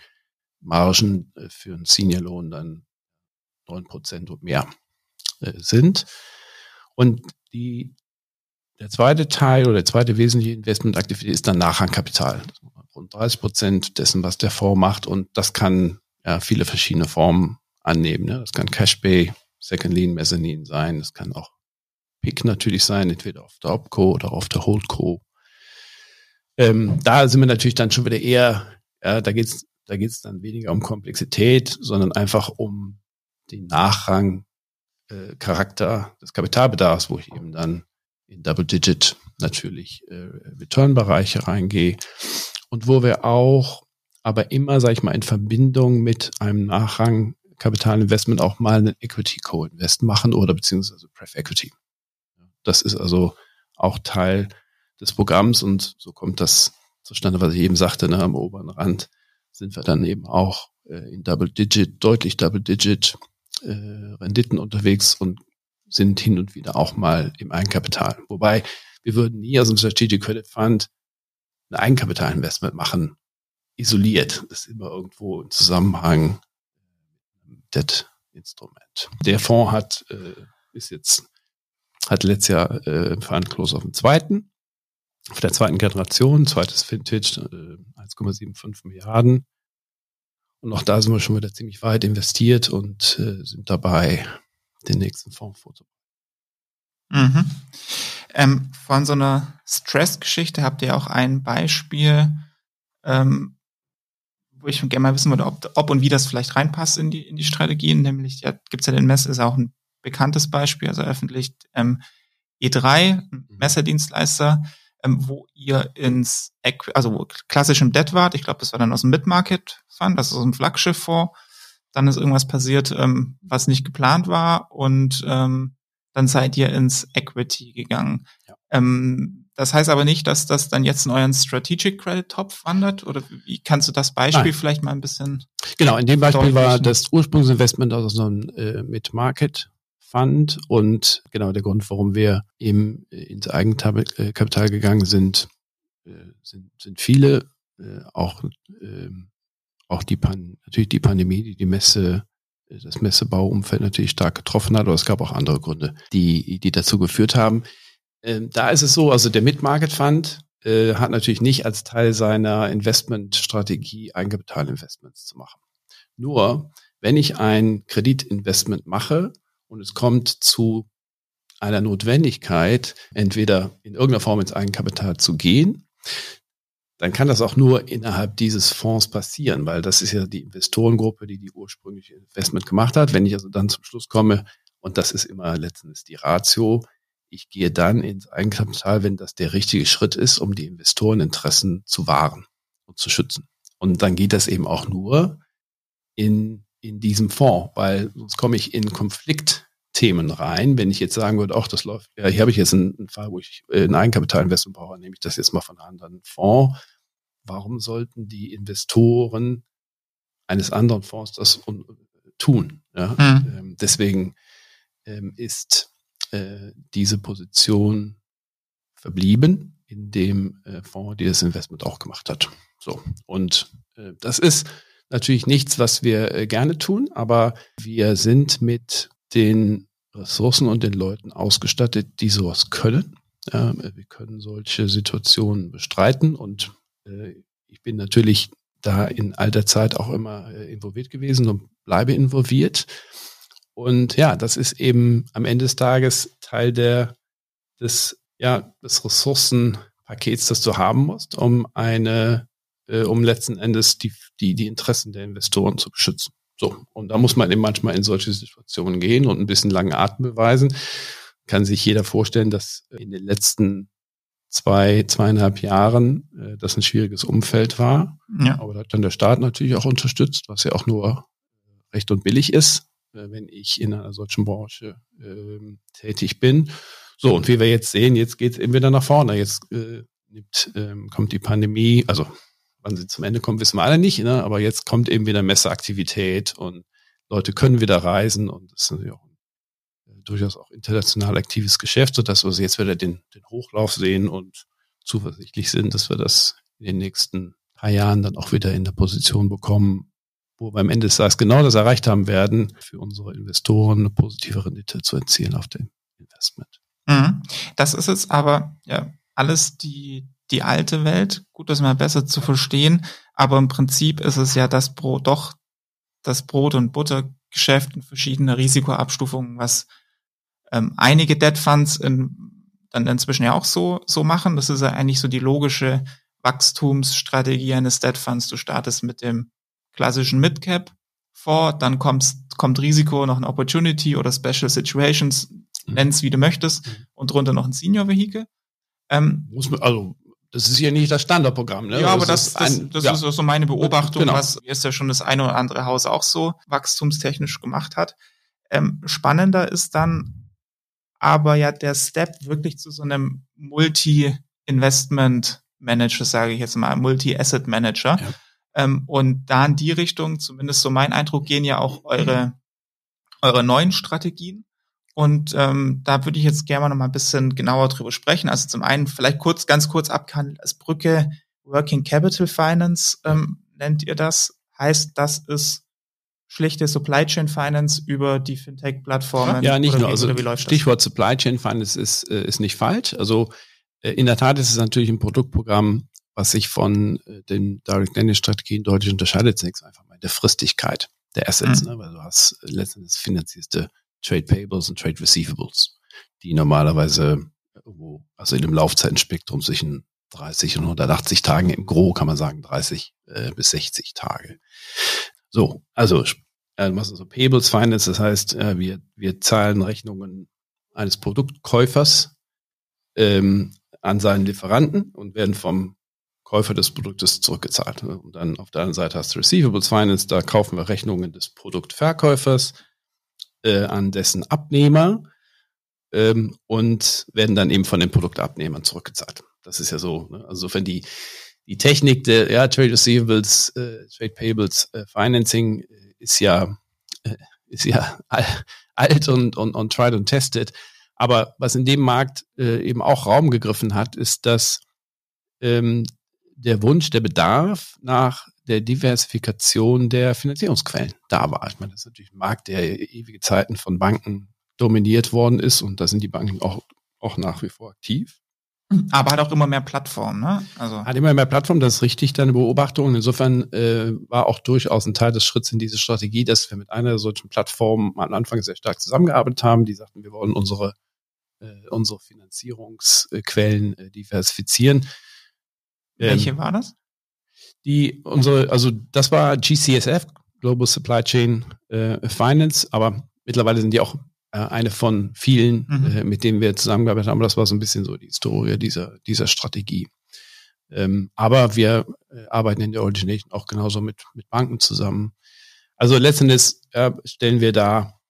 Margen äh, für einen Senior-Lohn dann neun Prozent und mehr äh, sind. Und die, der zweite Teil oder der zweite wesentliche Investmentaktivität ist dann Nachrangkapital. Rund 30 Prozent dessen, was der Fonds macht. Und das kann ja viele verschiedene Formen annehmen. Ne? Das kann Cashpay, Second Lien, Mezzanine sein. Das kann auch PIC natürlich sein, entweder auf der Opco oder auf der Holdco. Ähm, da sind wir natürlich dann schon wieder eher, ja, da geht's, da geht's dann weniger um Komplexität, sondern einfach um den Nachrang äh, Charakter des Kapitalbedarfs, wo ich eben dann in Double-Digit natürlich äh, Return-Bereiche reingehe und wo wir auch aber immer, sage ich mal, in Verbindung mit einem Nachrang Kapitalinvestment auch mal einen Equity Co-Invest machen oder beziehungsweise Pref Equity. Das ist also auch Teil des Programms und so kommt das zustande, was ich eben sagte, ne, am oberen Rand sind wir dann eben auch äh, in Double Digit, deutlich Double Digit äh, Renditen unterwegs und sind hin und wieder auch mal im Eigenkapital. Wobei wir würden nie aus dem Strategic Credit Fund ein Eigenkapitalinvestment machen, isoliert. Das ist immer irgendwo im Zusammenhang Debt-Instrument. Der Fonds hat, äh, ist jetzt, hat letztes Jahr äh, Close auf dem zweiten, auf der zweiten Generation, zweites Vintage, äh, 1,75 Milliarden. Und auch da sind wir schon wieder ziemlich weit investiert und äh, sind dabei, den nächsten Fonds vorzubereiten. Mhm. Ähm, von so einer Stress-Geschichte habt ihr auch ein Beispiel, ähm, wo ich gerne mal wissen würde, ob, ob und wie das vielleicht reinpasst in die, in die Strategien. Nämlich, ja, gibt es ja den Mess, ist auch ein bekanntes Beispiel, also öffentlich ähm, E3, mhm. Messerdienstleister, ähm, wo ihr ins, also klassischem Debt wart, ich glaube, das war dann aus dem Mid-Market Fund, das ist aus dem Flaggschiff-Fonds, dann ist irgendwas passiert, ähm, was nicht geplant war und ähm, dann seid ihr ins Equity gegangen. Ja. Ähm, das heißt aber nicht, dass das dann jetzt in euren Strategic Credit Topf wandert? Oder wie kannst du das Beispiel Nein. vielleicht mal ein bisschen? Genau, in dem Beispiel war das Ursprungsinvestment aus so einem äh, Mid-Market Fund und genau der Grund, warum wir eben äh, ins Eigenkapital äh, gegangen sind, äh, sind, sind viele, auch, äh, auch die Pan natürlich die Pandemie, die die Messe das Messebauumfeld natürlich stark getroffen hat, aber es gab auch andere Gründe, die, die dazu geführt haben. Ähm, da ist es so, also der Mid-Market Fund hat natürlich nicht als Teil seiner Investmentstrategie Eigenkapitalinvestments zu machen. Nur, wenn ich ein Kreditinvestment mache und es kommt zu einer Notwendigkeit, entweder in irgendeiner Form ins Eigenkapital zu gehen, dann kann das auch nur innerhalb dieses Fonds passieren, weil das ist ja die Investorengruppe, die die ursprüngliche Investment gemacht hat. Wenn ich also dann zum Schluss komme, und das ist immer letztendlich die Ratio, ich gehe dann ins Eigenkapital, wenn das der richtige Schritt ist, um die Investoreninteressen zu wahren und zu schützen. Und dann geht das eben auch nur in, in diesem Fonds, weil sonst komme ich in Konfliktthemen rein. Wenn ich jetzt sagen würde, ach, das läuft, ja, hier habe ich jetzt einen, einen Fall, wo ich äh, ein Eigenkapitalinvestment brauche, nehme ich das jetzt mal von einem anderen Fonds. Warum sollten die Investoren eines anderen Fonds das tun? Ja? Mhm. deswegen ähm, ist äh, diese Position verblieben in dem äh, Fonds, die das Investment auch gemacht hat. So. Und das ist natürlich nichts, was wir äh, gerne tun, aber wir sind mit den Ressourcen und den Leuten ausgestattet, die sowas können. Wir können solche Situationen bestreiten und äh, ich bin natürlich da in alter Zeit auch immer äh, involviert gewesen und bleibe involviert. Und ja, das ist eben am Ende des Tages Teil der, des, ja, des Ressourcenpakets, das du haben musst, um eine, äh, um letzten Endes die, die, die Interessen der Investoren zu beschützen. So. Und da muss man eben manchmal in solche Situationen gehen und ein bisschen langen Atem beweisen. Kann sich jeder vorstellen, dass in den letzten zwei, zweieinhalb Jahren äh, das ein schwieriges Umfeld war. Ja. Aber da hat dann der Staat natürlich auch unterstützt, was ja auch nur recht und billig ist. Äh, wenn ich in einer solchen Branche äh, tätig bin. So, und wie wir jetzt sehen, jetzt geht es eben wieder nach vorne. Jetzt äh, nimmt, ähm, kommt die Pandemie, also wann sie zum Ende kommt, wissen wir alle nicht, ne? aber jetzt kommt eben wieder Messeaktivität und Leute können wieder reisen und das ist natürlich auch ein, äh, durchaus auch international aktives Geschäft, sodass wir jetzt wieder den, den Hochlauf sehen und zuversichtlich sind, dass wir das in den nächsten paar Jahren dann auch wieder in der Position bekommen, wo wir am Ende des Tages genau das erreicht haben werden, für unsere Investoren eine positive Rendite zu erzielen auf dem Investment. Mhm. Das ist jetzt aber ja alles die, die alte Welt. Gut, das mal besser zu verstehen. Aber im Prinzip ist es ja das Brot, doch das Brot- und Buttergeschäft in verschiedene Risikoabstufungen, was ähm, einige Debt Funds in, dann inzwischen ja auch so, so machen. Das ist ja eigentlich so die logische Wachstumsstrategie eines Debt Funds. Du startest mit dem klassischen Midcap vor, dann kommst, kommt Risiko, noch ein Opportunity oder Special Situations, mhm. nenn's wie du möchtest, mhm. und drunter noch ein Senior Vehicle. Ähm, Muss man, also das ist ja nicht das Standardprogramm, ne? Ja, aber das, das, ein, das ja. ist so meine Beobachtung, genau. was jetzt ja schon das eine oder andere Haus auch so wachstumstechnisch gemacht hat. Ähm, spannender ist dann aber ja der Step wirklich zu so einem Multi-Investment Manager, sage ich jetzt mal, Multi-Asset Manager. Ja. Ähm, und da in die Richtung, zumindest so mein Eindruck, gehen ja auch eure, eure neuen Strategien. Und ähm, da würde ich jetzt gerne mal noch mal ein bisschen genauer drüber sprechen. Also zum einen vielleicht kurz, ganz kurz abgehandelt als Brücke Working Capital Finance ähm, nennt ihr das. Heißt, das ist schlichte Supply Chain Finance über die Fintech-Plattformen? Ja, nicht nur. Wie, also Stichwort das? Supply Chain Finance ist, äh, ist nicht falsch. Also äh, in der Tat ist es natürlich ein Produktprogramm, was sich von äh, den Direct Lending Strategien deutlich unterscheidet. Zunächst einfach mal der Fristigkeit der Assets, mhm. ne? weil du hast letztendlich finanzierste Trade Payables und Trade Receivables, die normalerweise irgendwo, also in dem Laufzeitenspektrum zwischen 30 und 180 Tagen, im Gro kann man sagen 30 äh, bis 60 Tage. So, also äh, was so Payables Finance, das heißt, äh, wir, wir zahlen Rechnungen eines Produktkäufers ähm, an seinen Lieferanten und werden vom Käufer des Produktes zurückgezahlt. Und dann auf der anderen Seite hast du Receivables Finance, da kaufen wir Rechnungen des Produktverkäufers äh, an dessen Abnehmer ähm, und werden dann eben von den Produktabnehmern zurückgezahlt. Das ist ja so. Ne? Also wenn die die Technik der ja, Trade Receivables, äh, Trade Payables äh, Financing äh, ist ja äh, ist ja alt und, und, und tried und tested. Aber was in dem Markt äh, eben auch Raum gegriffen hat, ist, dass ähm, der Wunsch, der Bedarf nach der Diversifikation der Finanzierungsquellen da war. Ich meine, das ist natürlich ein Markt, der ewige Zeiten von Banken dominiert worden ist und da sind die Banken auch, auch nach wie vor aktiv. Aber hat auch immer mehr Plattformen, ne? Also. Hat immer mehr Plattformen, das ist richtig, deine Beobachtung. Insofern äh, war auch durchaus ein Teil des Schritts in diese Strategie, dass wir mit einer solchen Plattform am Anfang sehr stark zusammengearbeitet haben. Die sagten, wir wollen unsere, äh, unsere Finanzierungsquellen äh, diversifizieren. Welche ähm, war das? Die unsere, also das war GCSF, Global Supply Chain äh, Finance, aber mittlerweile sind die auch äh, eine von vielen, mhm. äh, mit denen wir zusammengearbeitet haben. Das war so ein bisschen so die Historie dieser, dieser Strategie. Ähm, aber wir äh, arbeiten in der Origination auch genauso mit, mit Banken zusammen. Also letztendlich äh, stellen wir da,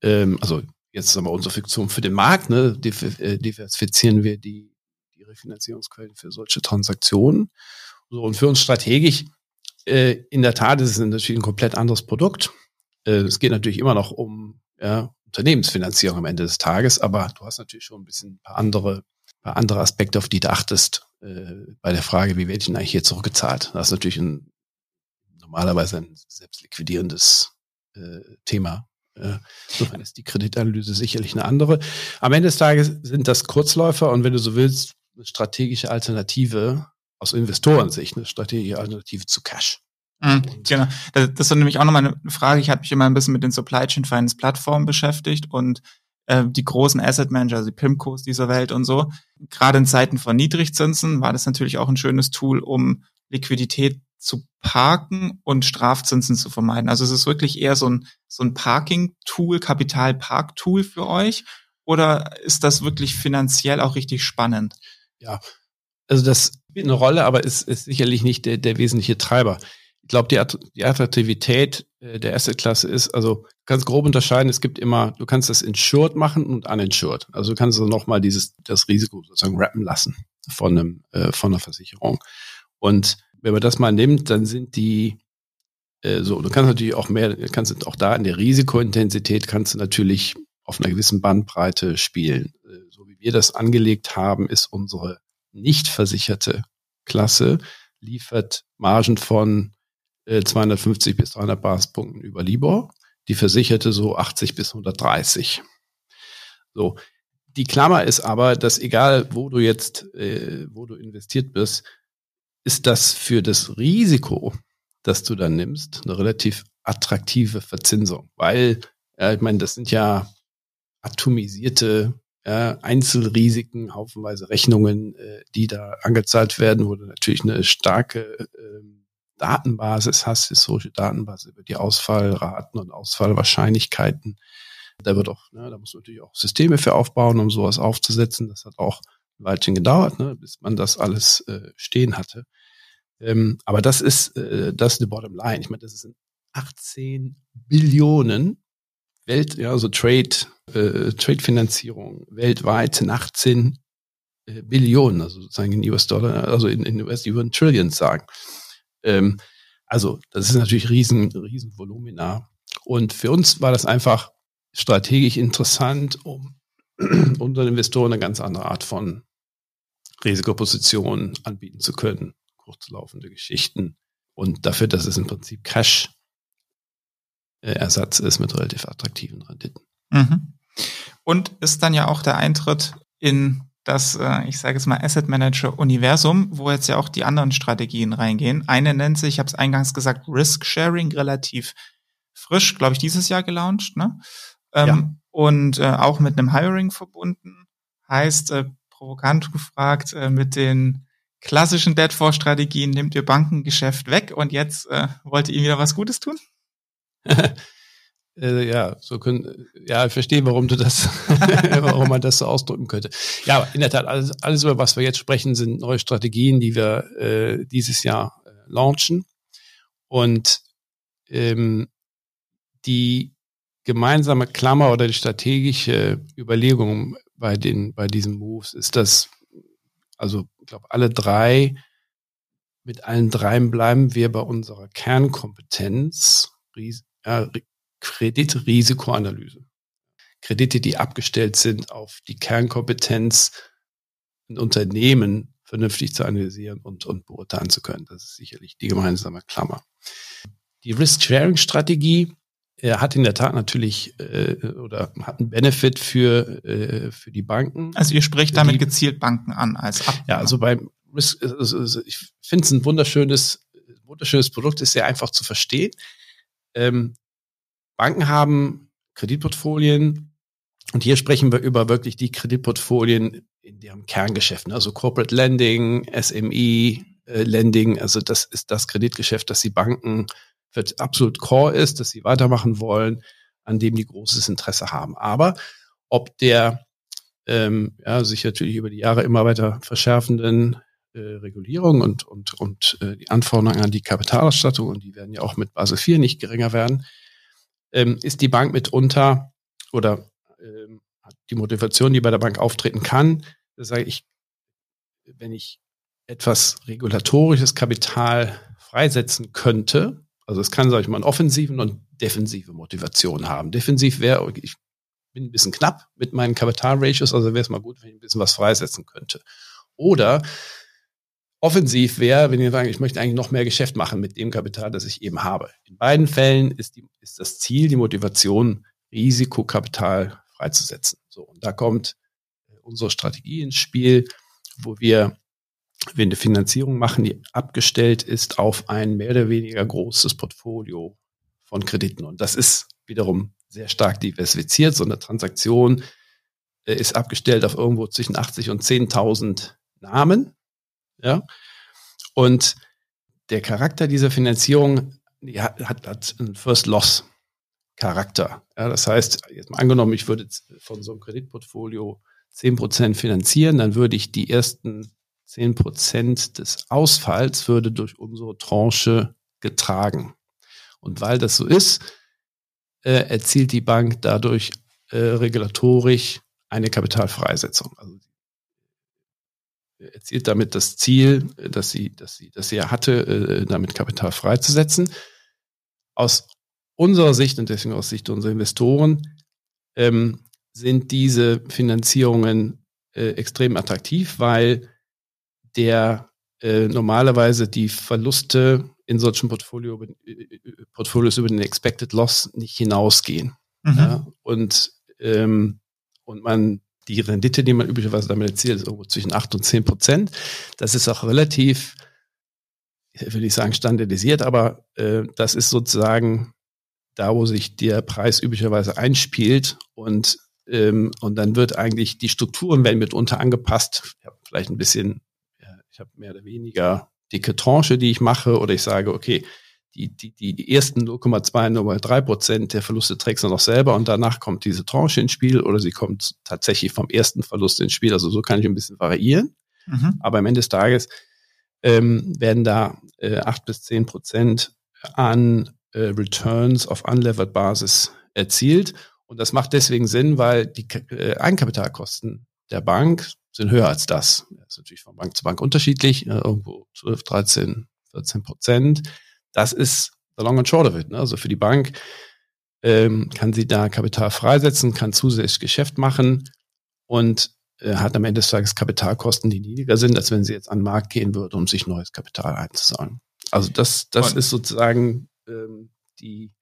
ähm, also jetzt sagen wir unsere Fiktion für den Markt, ne, äh, diversifizieren wir die, die Refinanzierungsquellen für solche Transaktionen. So, und für uns strategisch, äh, in der Tat ist es natürlich ein komplett anderes Produkt. Äh, es geht natürlich immer noch um ja, Unternehmensfinanzierung am Ende des Tages, aber du hast natürlich schon ein bisschen ein paar andere, paar andere Aspekte, auf die du achtest äh, bei der Frage, wie werde ich denn eigentlich hier zurückgezahlt? Das ist natürlich ein, normalerweise ein selbstliquidierendes äh, Thema. Äh, insofern ist die Kreditanalyse sicherlich eine andere. Am Ende des Tages sind das Kurzläufer und wenn du so willst, eine strategische Alternative aus Investorensicht, eine strategische Alternative zu Cash. Mhm, genau. Das, das ist nämlich auch nochmal eine Frage. Ich habe mich immer ein bisschen mit den Supply Chain Finance Plattformen beschäftigt und äh, die großen Asset Manager, also die Pimcos dieser Welt und so. Gerade in Zeiten von Niedrigzinsen war das natürlich auch ein schönes Tool, um Liquidität zu parken und Strafzinsen zu vermeiden. Also es ist wirklich eher so ein, so ein Parking-Tool, Kapital-Park-Tool für euch. Oder ist das wirklich finanziell auch richtig spannend? Ja, also das spielt eine Rolle, aber ist, ist sicherlich nicht der, der wesentliche Treiber ich glaube, die, die Attraktivität äh, der Asset-Klasse ist, also ganz grob unterscheiden, es gibt immer, du kannst das insured machen und uninsured. Also du kannst also nochmal dieses, das Risiko sozusagen rappen lassen von einem, äh, von einer Versicherung. Und wenn man das mal nimmt, dann sind die, äh, so, du kannst natürlich auch mehr, kannst auch da in der Risikointensität kannst du natürlich auf einer gewissen Bandbreite spielen. Äh, so wie wir das angelegt haben, ist unsere nicht versicherte Klasse liefert Margen von 250 äh, bis 300 Basispunkten über Libor. Die versicherte so 80 bis 130. So. Die Klammer ist aber, dass egal, wo du jetzt, äh, wo du investiert bist, ist das für das Risiko, das du dann nimmst, eine relativ attraktive Verzinsung. Weil, ja, ich meine, das sind ja atomisierte äh, Einzelrisiken, haufenweise Rechnungen, äh, die da angezahlt werden, wo du natürlich eine starke äh, Datenbasis hast, historische Datenbasis über die Ausfallraten und Ausfallwahrscheinlichkeiten. Da wird auch, ne, da muss man natürlich auch Systeme für aufbauen, um sowas aufzusetzen. Das hat auch ein Weilchen gedauert, ne, bis man das alles äh, stehen hatte. Ähm, aber das ist, äh, das ist eine Bottom Line. Ich meine, das sind 18 Billionen Welt, ja, also Trade, äh, Trade-Finanzierung weltweit sind 18 äh, Billionen, also sozusagen in US-Dollar, also in, in US, die würden Trillions sagen. Ähm, also, das ist natürlich riesen, riesen Volumina. Und für uns war das einfach strategisch interessant, um unseren Investoren eine ganz andere Art von Risikopositionen anbieten zu können. Kurzlaufende Geschichten. Und dafür, dass es im Prinzip Cash Ersatz ist mit relativ attraktiven Renditen. Mhm. Und ist dann ja auch der Eintritt in das, äh, ich sage jetzt mal, Asset Manager Universum, wo jetzt ja auch die anderen Strategien reingehen. Eine nennt sich, ich habe es eingangs gesagt, Risk Sharing, relativ frisch, glaube ich, dieses Jahr gelauncht, ne? Ähm, ja. Und äh, auch mit einem Hiring verbunden. Heißt, äh, provokant gefragt, äh, mit den klassischen Debt-For-Strategien nimmt ihr Bankengeschäft weg und jetzt äh, wollt ihr ihm wieder was Gutes tun? äh, ja, so können, ja, ich verstehe, warum du das, warum man das so ausdrücken könnte. Ja, in der Tat, alles, alles über was wir jetzt sprechen, sind neue Strategien, die wir äh, dieses Jahr äh, launchen. Und ähm, die gemeinsame Klammer oder die strategische Überlegung bei den, bei diesen Moves ist, dass, also, ich glaube, alle drei, mit allen dreien bleiben wir bei unserer Kernkompetenz, ja, Kreditrisikoanalyse. Kredite, die abgestellt sind auf die Kernkompetenz, ein Unternehmen vernünftig zu analysieren und, und beurteilen zu können. Das ist sicherlich die gemeinsame Klammer. Die Risk-Sharing-Strategie äh, hat in der Tat natürlich äh, oder hat einen Benefit für, äh, für die Banken. Also ihr sprecht damit die, gezielt Banken an als Abnehmer. Ja, also beim Risk, also, also ich finde es ein wunderschönes, wunderschönes Produkt, ist sehr einfach zu verstehen. Ähm, Banken haben Kreditportfolien und hier sprechen wir über wirklich die Kreditportfolien in deren Kerngeschäften, also Corporate Lending, SME äh, Lending, also das ist das Kreditgeschäft, das die Banken für absolut core ist, dass sie weitermachen wollen, an dem die großes Interesse haben. Aber ob der ähm, ja, sich natürlich über die Jahre immer weiter verschärfenden äh, Regulierung und, und, und äh, die Anforderungen an die Kapitalausstattung, und die werden ja auch mit Basel IV nicht geringer werden, ähm, ist die Bank mitunter oder ähm, die Motivation, die bei der Bank auftreten kann, sage ich, wenn ich etwas regulatorisches Kapital freisetzen könnte, also es kann, sage ich mal, eine offensiven und defensive Motivation haben. Defensiv wäre, ich bin ein bisschen knapp mit meinen Kapitalratios, also wäre es mal gut, wenn ich ein bisschen was freisetzen könnte. Oder offensiv wäre, wenn ihr sagen, ich möchte eigentlich noch mehr Geschäft machen mit dem Kapital, das ich eben habe. In beiden Fällen ist, die, ist das Ziel, die Motivation, Risikokapital freizusetzen. So, und da kommt äh, unsere Strategie ins Spiel, wo wir, wir eine Finanzierung machen, die abgestellt ist auf ein mehr oder weniger großes Portfolio von Krediten. Und das ist wiederum sehr stark diversifiziert. So eine Transaktion äh, ist abgestellt auf irgendwo zwischen 80 und 10.000 Namen. Ja? Und der Charakter dieser Finanzierung die hat, hat, hat einen First Loss Charakter. Ja, das heißt, jetzt mal angenommen, ich würde von so einem Kreditportfolio 10% finanzieren, dann würde ich die ersten 10% des Ausfalls würde durch unsere Tranche getragen. Und weil das so ist, äh, erzielt die Bank dadurch äh, regulatorisch eine Kapitalfreisetzung. Also erzielt damit das Ziel, dass sie, dass sie, dass sie ja hatte, äh, damit Kapital freizusetzen. Aus unserer Sicht und deswegen aus Sicht unserer Investoren ähm, sind diese Finanzierungen äh, extrem attraktiv, weil der äh, normalerweise die Verluste in solchen Portfolio, äh, Portfolios über den Expected Loss nicht hinausgehen. Mhm. Ja? Und, ähm, und man die Rendite, die man üblicherweise damit erzielt, ist irgendwo zwischen 8 und 10 Prozent. Das ist auch relativ, will ich sagen, standardisiert, aber äh, das ist sozusagen da, wo sich der Preis üblicherweise einspielt. Und ähm, und dann wird eigentlich die Strukturen werden mitunter angepasst. Ich habe vielleicht ein bisschen, ich habe mehr oder weniger dicke Tranche, die ich mache, oder ich sage, okay, die, die, die ersten 0,2, 0,3 Prozent der Verluste trägst du noch selber und danach kommt diese Tranche ins Spiel oder sie kommt tatsächlich vom ersten Verlust ins Spiel. Also so kann ich ein bisschen variieren. Mhm. Aber am Ende des Tages ähm, werden da äh, 8 bis 10 Prozent an äh, Returns auf Unlevered Basis erzielt. Und das macht deswegen Sinn, weil die äh, Eigenkapitalkosten der Bank sind höher als das. Das ist natürlich von Bank zu Bank unterschiedlich, äh, irgendwo 12, 13, 14 Prozent. Das ist the long and short of it. Ne? Also für die Bank ähm, kann sie da Kapital freisetzen, kann zusätzlich Geschäft machen und äh, hat am Ende des Tages Kapitalkosten, die niedriger sind, als wenn sie jetzt an den Markt gehen würde, um sich neues Kapital einzuzahlen. Also das, das ist sozusagen ähm, die,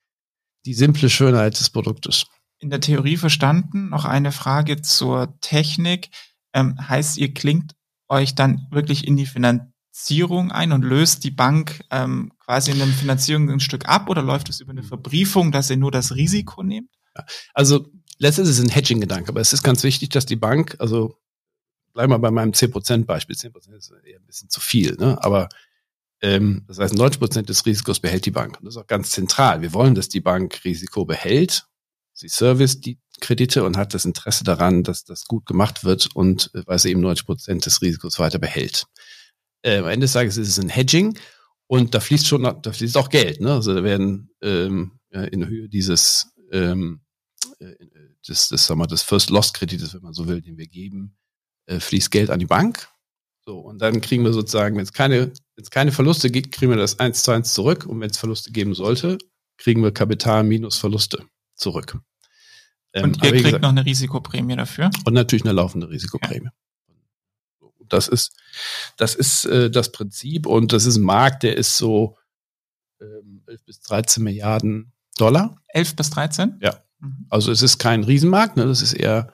die simple Schönheit des Produktes. In der Theorie verstanden. Noch eine Frage zur Technik. Ähm, heißt, ihr klingt euch dann wirklich in die Finanzierung ein und löst die Bank ähm, quasi in der Finanzierung ein Stück ab oder läuft es über eine Verbriefung, dass ihr nur das Risiko nehmt? Also letztendlich ist es ein Hedging-Gedanke, aber es ist ganz wichtig, dass die Bank, also bleib mal bei meinem 10%-Beispiel, 10%, ist eher ein bisschen zu viel, ne? aber ähm, das heißt, 90% des Risikos behält die Bank. Und das ist auch ganz zentral. Wir wollen, dass die Bank Risiko behält. Sie service die Kredite und hat das Interesse daran, dass das gut gemacht wird und äh, weil sie eben 90% des Risikos weiter behält. Äh, am Ende des Tages ist es ein Hedging und da fließt schon, da fließt auch Geld. Ne? Also da werden ähm, in Höhe dieses ähm, äh, des, des, sagen wir, des First Loss Kredites, wenn man so will, den wir geben, äh, fließt Geld an die Bank. So, und dann kriegen wir sozusagen, wenn es keine, wenn es keine Verluste gibt, kriegen wir das eins zu eins zurück. Und wenn es Verluste geben sollte, kriegen wir Kapital minus Verluste zurück. Ähm, und ihr kriegt gesagt, noch eine Risikoprämie dafür? Und natürlich eine laufende Risikoprämie. Ja. Das ist, das ist äh, das Prinzip und das ist ein Markt, der ist so ähm, 11 bis 13 Milliarden Dollar. 11 bis 13? Ja. Mhm. Also es ist kein Riesenmarkt, ne? das ist eher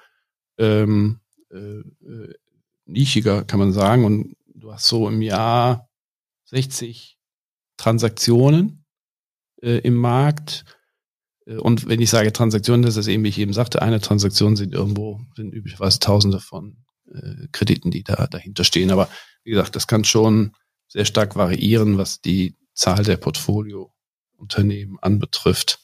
ähm, äh, äh, nischiger, kann man sagen. Und du hast so im Jahr 60 Transaktionen äh, im Markt. Äh, und wenn ich sage Transaktionen, das ist eben, wie ich eben sagte, eine Transaktion sind irgendwo, sind üblicherweise Tausende von äh, Krediten, die da dahinter stehen. Aber wie gesagt, das kann schon sehr stark variieren, was die Zahl der Portfoliounternehmen anbetrifft.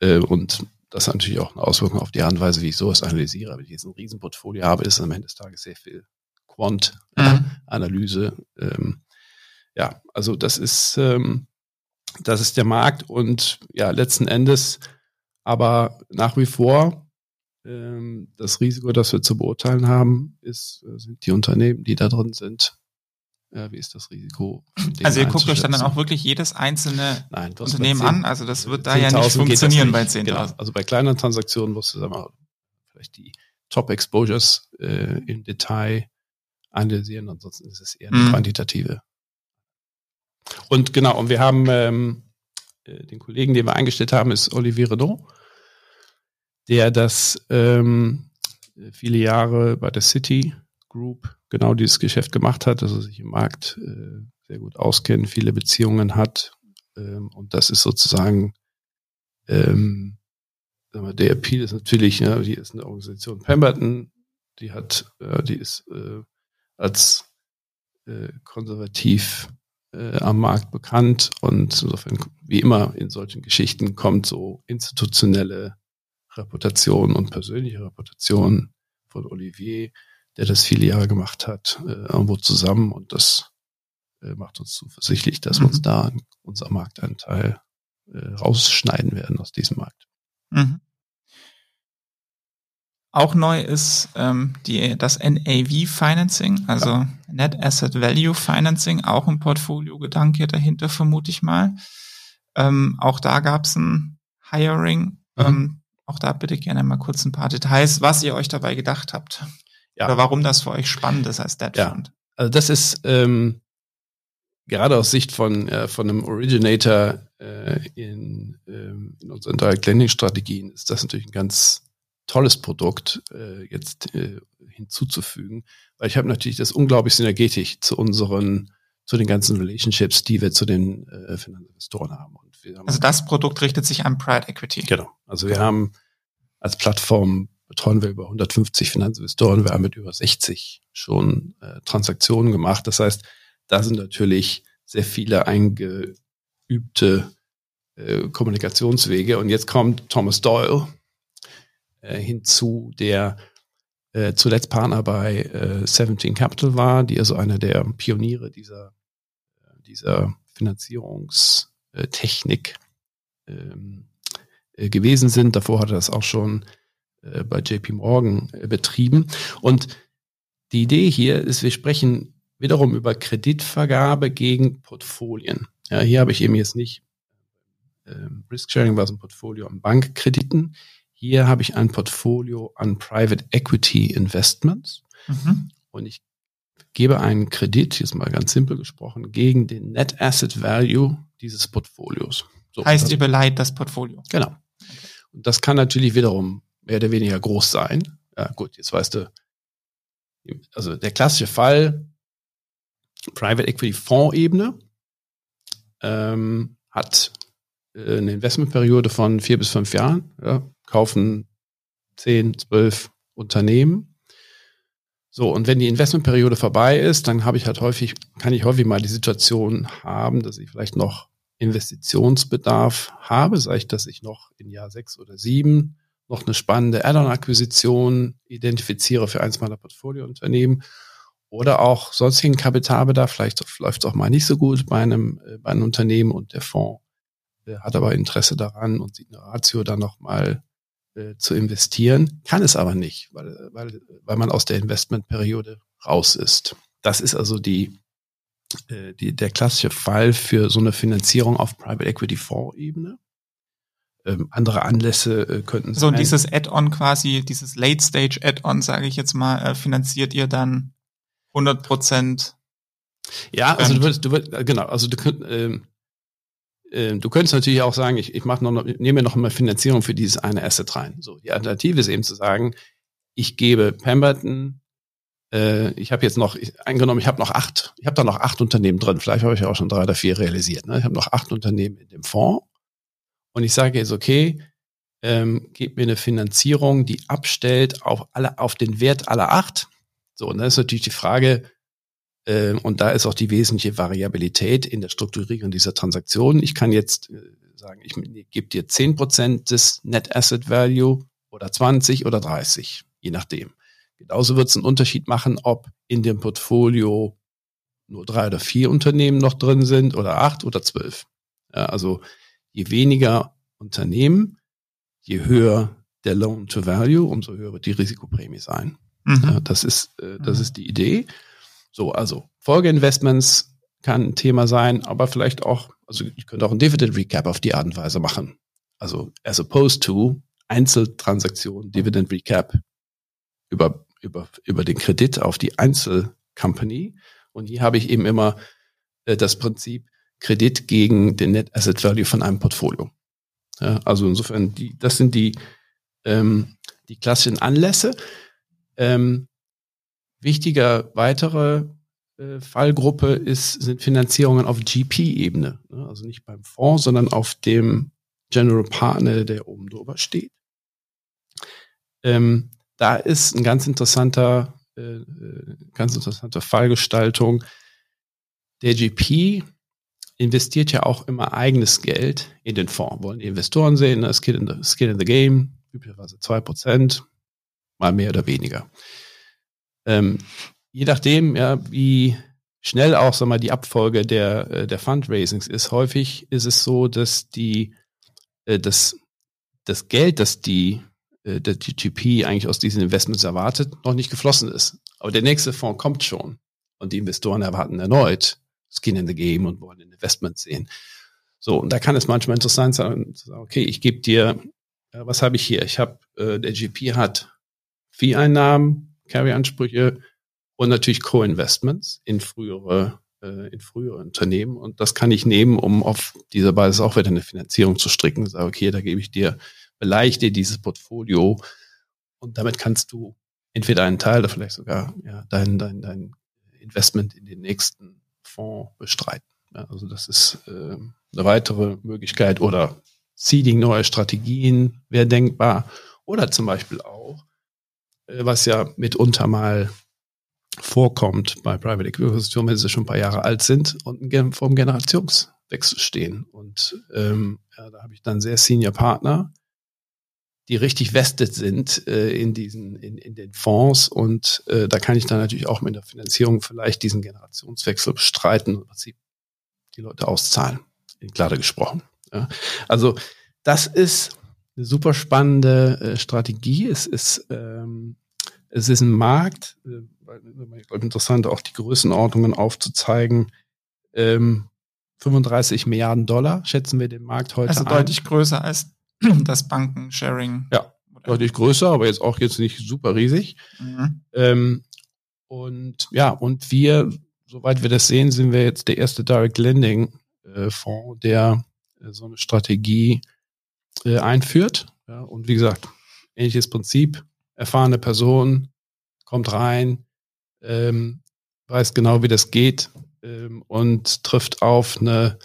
Äh, und das hat natürlich auch eine Auswirkung auf die Art und Weise, wie ich sowas analysiere. Aber wenn ich jetzt ein Riesenportfolio habe, ist am Ende des Tages sehr viel Quant-Analyse. Mhm. Ähm, ja, also das ist, ähm, das ist der Markt und ja, letzten Endes aber nach wie vor das Risiko, das wir zu beurteilen haben, ist, äh, sind die Unternehmen, die da drin sind, ja, wie ist das Risiko? Also ihr guckt euch dann auch wirklich jedes einzelne Nein, Unternehmen 10, an. Also das wird da ja nicht funktionieren bei 10.000. Genau. Also bei kleinen Transaktionen musst du sagen wir, vielleicht die Top Exposures äh, im Detail analysieren. Ansonsten ist es eher eine mhm. quantitative. Und genau, und wir haben ähm, äh, den Kollegen, den wir eingestellt haben, ist Olivier Renaud, der das ähm, viele Jahre bei der City Group genau dieses Geschäft gemacht hat, er sich im Markt äh, sehr gut auskennt, viele Beziehungen hat. Ähm, und das ist sozusagen ähm, der Appeal ist natürlich, ja, die ist eine Organisation Pemberton, die hat, äh, die ist äh, als äh, konservativ äh, am Markt bekannt und insofern, wie immer in solchen Geschichten, kommt so institutionelle Reputation und persönliche Reputation von Olivier der das viele Jahre gemacht hat, äh, irgendwo zusammen und das äh, macht uns zuversichtlich, dass wir uns mhm. da unser Marktanteil äh, rausschneiden werden aus diesem Markt. Mhm. Auch neu ist ähm, die, das NAV Financing, also ja. Net Asset Value Financing, auch ein Portfolio-Gedanke dahinter, vermute ich mal. Ähm, auch da gab es ein Hiring. Mhm. Ähm, auch da bitte gerne mal kurz ein paar Details, was ihr euch dabei gedacht habt. Ja. Oder warum das für euch spannend ist als Fund. Ja. Also das ist ähm, gerade aus Sicht von, äh, von einem Originator äh, in, ähm, in unseren Direct Lending Strategien ist das natürlich ein ganz tolles Produkt äh, jetzt äh, hinzuzufügen, weil ich habe natürlich das unglaublich synergetisch zu unseren zu den ganzen Relationships, die wir zu den äh, Finanzinvestoren haben. haben. also das Produkt richtet sich an Pride Equity. Genau. Also wir haben als Plattform betreuen wir über 150 Finanzinvestoren. Wir haben mit über 60 schon äh, Transaktionen gemacht. Das heißt, da sind natürlich sehr viele eingeübte äh, Kommunikationswege. Und jetzt kommt Thomas Doyle äh, hinzu, der äh, zuletzt Partner bei äh, 17 Capital war, die also einer der Pioniere dieser, dieser Finanzierungstechnik ähm, äh, gewesen sind. Davor hat er das auch schon äh, bei JP Morgan äh, betrieben. Und die Idee hier ist, wir sprechen wiederum über Kreditvergabe gegen Portfolien. Ja, hier habe ich eben jetzt nicht ähm, Risk Sharing war es ein Portfolio an Bankkrediten. Hier habe ich ein Portfolio an Private Equity Investments. Mhm. Und ich gebe einen Kredit, jetzt mal ganz simpel gesprochen, gegen den Net Asset Value dieses Portfolios. So, heißt, ihr beleiht das Portfolio. Genau. Und das kann natürlich wiederum mehr oder weniger groß sein. Ja, gut, jetzt weißt du, also der klassische Fall, Private Equity Fondsebene, ähm, hat äh, eine Investmentperiode von vier bis fünf Jahren, ja, kaufen zehn, zwölf Unternehmen. So, und wenn die Investmentperiode vorbei ist, dann habe ich halt häufig, kann ich häufig mal die Situation haben, dass ich vielleicht noch Investitionsbedarf habe, sei ich, dass ich noch in Jahr sechs oder sieben noch eine spannende Add-on-Akquisition identifiziere für eins meiner Portfoliounternehmen oder auch sonstigen Kapitalbedarf. Vielleicht läuft es auch mal nicht so gut bei einem, äh, bei einem Unternehmen und der Fonds äh, hat aber Interesse daran und sieht eine Ratio da nochmal äh, zu investieren, kann es aber nicht, weil, weil, weil man aus der Investmentperiode raus ist. Das ist also die, äh, die, der klassische Fall für so eine Finanzierung auf Private Equity Fonds-Ebene. Ähm, andere Anlässe äh, könnten sein. So dieses Add-on quasi, dieses Late-Stage Add-on, sage ich jetzt mal, äh, finanziert ihr dann 100 Prozent? Ja, also du würdest, du würdest, äh, genau, also du könnt, ähm, äh, du könntest natürlich auch sagen, ich, ich mache noch, nehme noch mal Finanzierung für dieses eine Asset rein. So, die Alternative ist eben zu sagen, ich gebe Pemberton äh, ich habe jetzt noch, ich, eingenommen, ich habe noch acht, ich habe da noch acht Unternehmen drin. Vielleicht habe ich auch schon drei oder vier realisiert. Ne? Ich habe noch acht Unternehmen in dem Fonds. Und ich sage jetzt, okay, ähm, gebt mir eine Finanzierung, die abstellt auf alle, auf den Wert aller acht. So, und dann ist natürlich die Frage, und da ist auch die wesentliche Variabilität in der Strukturierung dieser Transaktionen. Ich kann jetzt äh, sagen, ich gebe dir zehn Prozent des Net Asset Value oder 20 oder 30, je nachdem. Genauso wird es einen Unterschied machen, ob in dem Portfolio nur drei oder vier Unternehmen noch drin sind oder acht oder zwölf. Ja, also je weniger Unternehmen, je höher der Loan to Value, umso höher wird die Risikoprämie sein. Mhm. Ja, das ist, äh, das mhm. ist die Idee. So, also Folgeinvestments kann ein Thema sein, aber vielleicht auch, also ich könnte auch ein Dividend Recap auf die Art und Weise machen. Also as opposed to Einzeltransaktionen, Dividend Recap über über, über den Kredit auf die Einzelcompany. Und hier habe ich eben immer äh, das Prinzip Kredit gegen den Net Asset Value von einem Portfolio. Ja, also insofern, die, das sind die, ähm, die klassischen Anlässe. Ähm, wichtiger weitere äh, Fallgruppe ist, sind Finanzierungen auf GP-Ebene. Ne? Also nicht beim Fonds, sondern auf dem General Partner, der oben drüber steht. Ähm, da ist ein ganz interessanter, äh, äh ganz interessante Fallgestaltung. Der GP investiert ja auch immer eigenes Geld in den Fonds. Wollen die Investoren sehen, ne? Skin in the, Skin in the Game, üblicherweise zwei Prozent, mal mehr oder weniger. Ähm, je nachdem, ja, wie schnell auch sag mal, die Abfolge der, äh, der Fundraisings ist, häufig ist es so, dass die, äh, das, das Geld, das die äh, der GGP eigentlich aus diesen Investments erwartet, noch nicht geflossen ist. Aber der nächste Fonds kommt schon und die Investoren erwarten erneut Skin in the Game und wollen ein Investment sehen. So, und da kann es manchmal interessant sein, zu sagen, okay, ich gebe dir, äh, was habe ich hier? Ich habe, äh, der GP hat Fee-Einnahmen, Carry-Ansprüche und natürlich Co-Investments in frühere äh, in frühere Unternehmen und das kann ich nehmen, um auf dieser Basis auch wieder eine Finanzierung zu stricken. Sage, okay, da gebe ich dir beleicht dir dieses Portfolio und damit kannst du entweder einen Teil oder vielleicht sogar ja, dein, dein, dein Investment in den nächsten Fonds bestreiten. Ja, also das ist äh, eine weitere Möglichkeit oder Seeding neue Strategien wäre denkbar oder zum Beispiel auch was ja mitunter mal vorkommt bei Private Equity Investitionen, wenn sie schon ein paar Jahre alt sind und vom Generationswechsel stehen. Und ähm, ja, da habe ich dann sehr Senior Partner, die richtig vested sind äh, in diesen in, in den Fonds und äh, da kann ich dann natürlich auch mit der Finanzierung vielleicht diesen Generationswechsel bestreiten und im Prinzip die Leute auszahlen, in Klare gesprochen. Ja. Also das ist eine super spannende äh, Strategie. Es ist ähm, es ist ein Markt, äh, ich glaube, interessant auch die Größenordnungen aufzuzeigen. Ähm, 35 Milliarden Dollar schätzen wir den Markt heute also ein. deutlich größer als das Bankensharing. Ja, deutlich größer, aber jetzt auch jetzt nicht super riesig. Mhm. Ähm, und ja, und wir, soweit wir das sehen, sind wir jetzt der erste Direct Lending äh, Fonds, der äh, so eine Strategie äh, einführt. Ja, und wie gesagt, ähnliches Prinzip. Erfahrene Person kommt rein, ähm, weiß genau, wie das geht ähm, und trifft auf eine,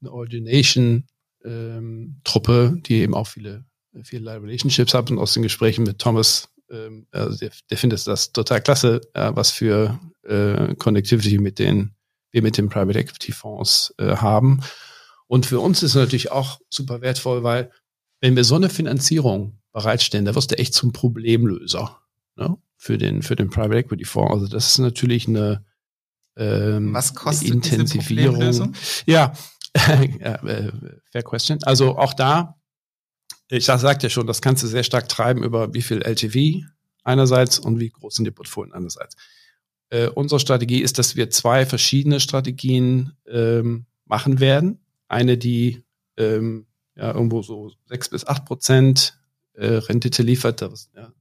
eine Origination ähm, die eben auch viele, viele Relationships hat und aus den Gesprächen mit Thomas, also der, der findet das total klasse, was für äh, Connectivity mit den, wir mit den Private Equity Fonds äh, haben. Und für uns ist es natürlich auch super wertvoll, weil wenn wir so eine Finanzierung bereitstellen, da wirst du echt zum Problemlöser ne? für, den, für den Private Equity Fonds. Also das ist natürlich eine ähm, Was kostet Intensivierung. Ja, ja, äh, fair question. Also auch da, ich sagte ja schon, das kannst du sehr stark treiben über wie viel LTV einerseits und wie groß sind die Portfolien andererseits. Äh, unsere Strategie ist, dass wir zwei verschiedene Strategien ähm, machen werden. Eine, die ähm, ja irgendwo so sechs bis acht Prozent äh, Rendite liefert, da ja,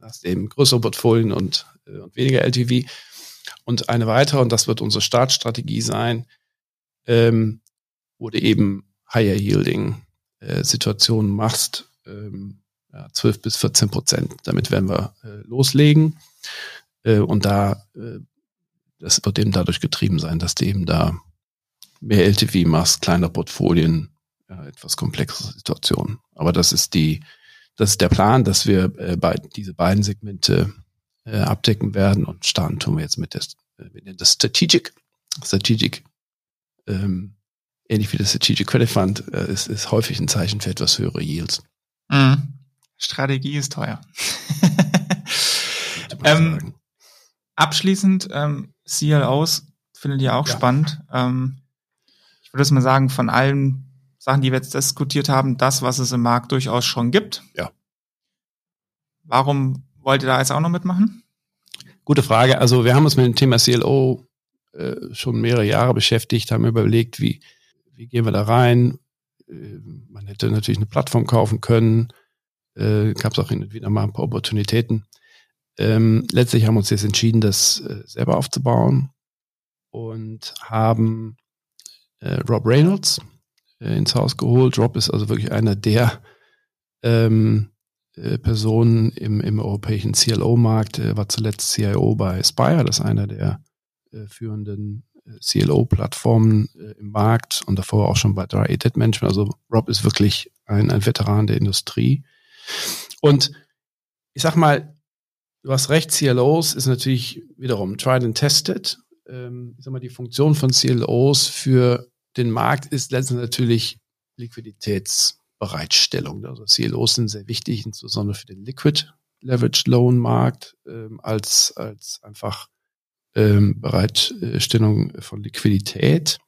hast eben größere Portfolien und, äh, und weniger LTV. Und eine weitere, und das wird unsere Startstrategie sein, ähm, wo du eben higher yielding äh, Situationen machst, ähm, ja, 12 bis 14 Prozent. Damit werden wir äh, loslegen. Äh, und da, äh, das wird eben dadurch getrieben sein, dass du eben da mehr LTV machst, kleiner Portfolien, ja, etwas komplexere Situationen. Aber das ist die, das ist der Plan, dass wir äh, bei, diese beiden Segmente äh, abdecken werden und starten tun wir jetzt mit der, äh, wir nennen das Strategic, Strategic ähm, ähnlich wie das Strategic Credit Fund, äh, ist, ist häufig ein Zeichen für etwas höhere Yields. Mhm. Strategie ist teuer. ähm, abschließend, ähm, CLOs findet ihr auch ja. spannend. Ähm, ich würde es mal sagen, von allen Sachen, die wir jetzt diskutiert haben, das, was es im Markt durchaus schon gibt. Ja. Warum wollt ihr da jetzt auch noch mitmachen? Gute Frage. Also wir haben uns mit dem Thema CLO äh, schon mehrere Jahre beschäftigt, haben überlegt, wie, wie gehen wir da rein? Äh, man hätte natürlich eine Plattform kaufen können. Äh, Gab es auch hin und wieder mal ein paar Opportunitäten. Ähm, letztlich haben wir uns jetzt entschieden, das äh, selber aufzubauen und haben äh, Rob Reynolds äh, ins Haus geholt. Rob ist also wirklich einer der ähm, äh, Personen im, im europäischen CLO-Markt, äh, war zuletzt CIO bei Spire, das ist einer der äh, führenden CLO-Plattformen äh, im Markt und davor auch schon bei Dry Asset Management. Also Rob ist wirklich ein, ein Veteran der Industrie. Und ich sag mal, du hast recht, CLOs ist natürlich wiederum tried and tested. Ähm, ich sag mal, die Funktion von CLOs für den Markt ist letztendlich natürlich Liquiditätsbereitstellung. Also CLOs sind sehr wichtig, insbesondere für den Liquid Leverage Loan Markt, ähm, als, als einfach ähm, Bereitstellung von Liquidität.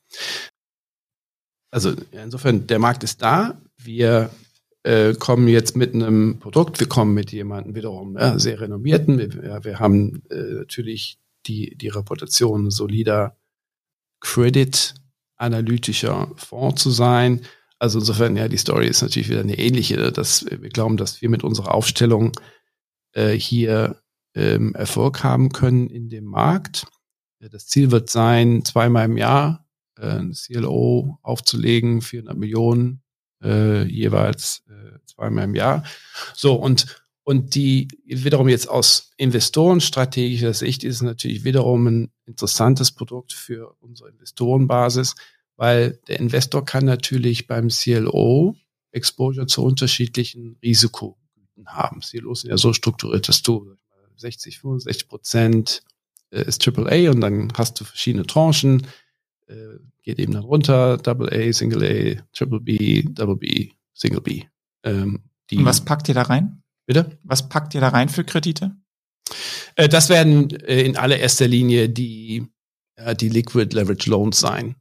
Also insofern, der Markt ist da. Wir äh, kommen jetzt mit einem Produkt, wir kommen mit jemandem wiederum ja, sehr renommierten. Wir, ja, wir haben äh, natürlich die, die Reputation solider Credit analytischer Fonds zu sein. Also insofern, ja, die Story ist natürlich wieder eine ähnliche, dass wir glauben, dass wir mit unserer Aufstellung äh, hier ähm, Erfolg haben können in dem Markt. Das Ziel wird sein, zweimal im Jahr äh, ein CLO aufzulegen, 400 Millionen äh, jeweils äh, zweimal im Jahr. So und und die wiederum jetzt aus investorenstrategischer Sicht ist natürlich wiederum ein interessantes Produkt für unsere Investorenbasis, weil der Investor kann natürlich beim CLO Exposure zu unterschiedlichen Risikogüten haben. CLOs sind ja so strukturiert, dass du 60, 65 Prozent äh, ist AAA und dann hast du verschiedene Tranchen, äh, geht eben dann runter, Double A, Single A, Triple B, Double B, Single B. Ähm, was packt ihr da rein? Bitte? Was packt ihr da rein für Kredite? Äh, das werden äh, in allererster Linie die, äh, die Liquid Leverage Loans sein,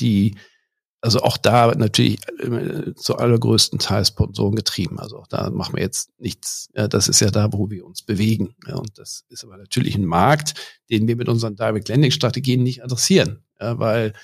die also auch da natürlich zu allergrößten Teil Sponsoren getrieben. Also auch da machen wir jetzt nichts. Das ist ja da, wo wir uns bewegen. Und das ist aber natürlich ein Markt, den wir mit unseren Direct Lending Strategien nicht adressieren, weil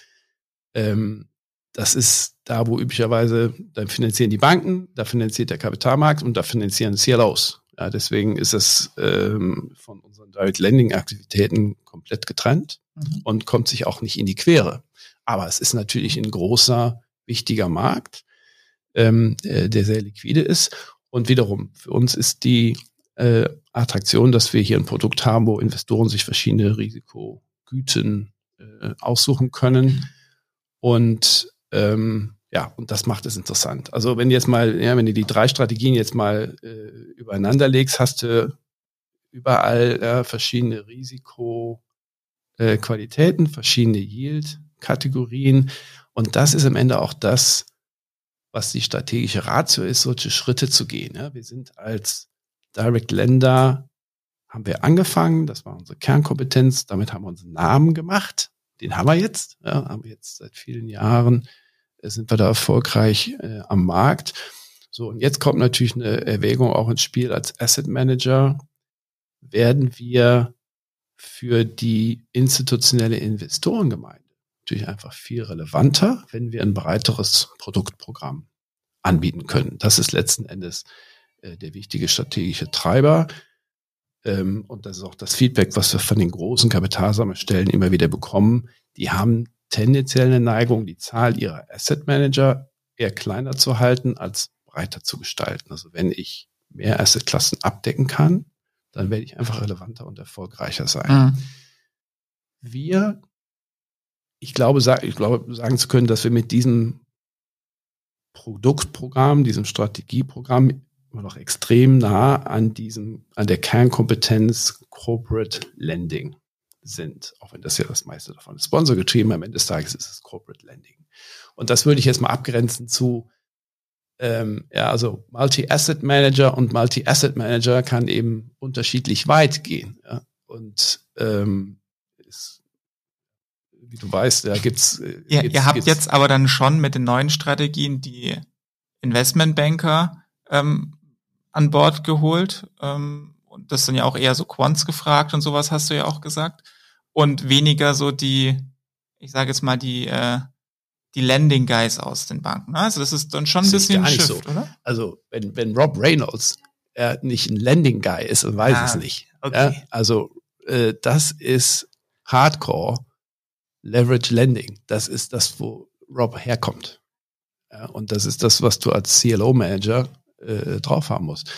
ähm, das ist da, wo üblicherweise da finanzieren die Banken, da finanziert der Kapitalmarkt und da finanzieren CLOs. Ja, deswegen ist es ähm, von unseren Direct Lending Aktivitäten komplett getrennt mhm. und kommt sich auch nicht in die Quere. Aber es ist natürlich ein großer, wichtiger Markt, ähm, äh, der sehr liquide ist. Und wiederum, für uns ist die äh, Attraktion, dass wir hier ein Produkt haben, wo Investoren sich verschiedene Risikogüten äh, aussuchen können. Und ähm, ja, und das macht es interessant. Also wenn jetzt mal, ja, wenn du die drei Strategien jetzt mal äh, übereinander legst, hast du überall ja, verschiedene Risikoqualitäten, äh, verschiedene Yield, Kategorien. Und das ist am Ende auch das, was die strategische Ratio ist, solche Schritte zu gehen. Ja, wir sind als Direct Lender, haben wir angefangen, das war unsere Kernkompetenz, damit haben wir unseren Namen gemacht. Den haben wir jetzt, ja, haben wir jetzt seit vielen Jahren, äh, sind wir da erfolgreich äh, am Markt. So, und jetzt kommt natürlich eine Erwägung auch ins Spiel als Asset Manager. Werden wir für die institutionelle Investorengemeinde natürlich einfach viel relevanter, wenn wir ein breiteres Produktprogramm anbieten können. Das ist letzten Endes äh, der wichtige strategische Treiber. Ähm, und das ist auch das Feedback, was wir von den großen Kapitalsammelstellen immer wieder bekommen. Die haben tendenziell eine Neigung, die Zahl ihrer Asset Manager eher kleiner zu halten, als breiter zu gestalten. Also wenn ich mehr Assetklassen abdecken kann, dann werde ich einfach relevanter und erfolgreicher sein. Mhm. Wir ich glaube, ich glaube, sagen zu können, dass wir mit diesem Produktprogramm, diesem Strategieprogramm immer noch extrem nah an diesem, an der Kernkompetenz Corporate Lending sind. Auch wenn das ja das meiste davon ist. Sponsor getrieben, am Ende des Tages ist es Corporate Lending. Und das würde ich jetzt mal abgrenzen zu, ähm, ja, also Multi-Asset Manager und Multi-Asset Manager kann eben unterschiedlich weit gehen. Ja? Und ähm, wie du weißt, da gibt's. Äh, ihr, ihr habt gibt's jetzt aber dann schon mit den neuen Strategien die Investmentbanker ähm, an Bord geholt. Ähm, und das sind ja auch eher so Quants gefragt und sowas hast du ja auch gesagt. Und weniger so die, ich sage jetzt mal, die, äh, die Landing Guys aus den Banken. Ne? Also das ist dann schon ein das bisschen ein Shift, so. oder? Also wenn, wenn Rob Reynolds äh, nicht ein Landing Guy ist, dann weiß ah, es nicht. Okay. Ja? Also äh, das ist Hardcore Leverage Lending. Das ist das, wo Rob herkommt. Ja, und das ist das, was du als CLO-Manager äh, drauf haben musst.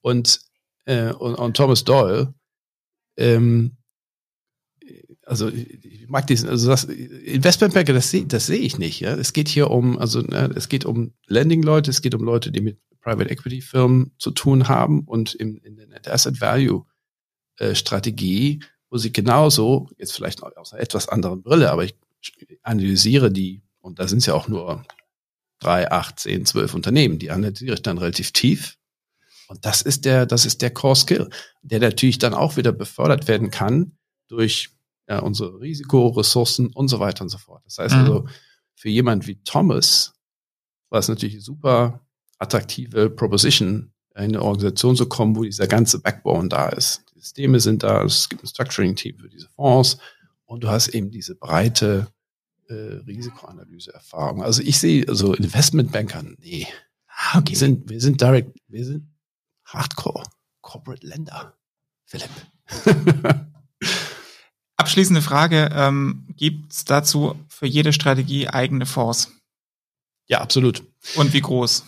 Und, äh, und, und Thomas Doyle, ähm, also ich mag diesen, also das Investmentbanker, das das sehe ich nicht. Ja, es geht hier um, also ne, es geht um Lending-Leute, es geht um Leute, die mit Private Equity Firmen zu tun haben und im, in der Net Asset Value äh, Strategie wo sie genauso, jetzt vielleicht aus einer etwas anderen Brille, aber ich analysiere die, und da sind es ja auch nur drei, acht, zehn, zwölf Unternehmen, die analysiere ich dann relativ tief. Und das ist der, das ist der Core Skill, der natürlich dann auch wieder befördert werden kann durch ja, unsere Risikoressourcen und so weiter und so fort. Das heißt mhm. also, für jemand wie Thomas war es natürlich super attraktive Proposition, in eine Organisation zu kommen, wo dieser ganze Backbone da ist. Systeme sind da, es gibt ein Structuring-Team für diese Fonds und du hast eben diese breite äh, Risikoanalyse-Erfahrung. Also ich sehe, also Investmentbanker, nee. Ah, okay. Wir sind, wir sind direct, wir sind Hardcore Corporate Lender. Philipp. Abschließende Frage, ähm, gibt es dazu für jede Strategie eigene Fonds? Ja, absolut. Und wie groß?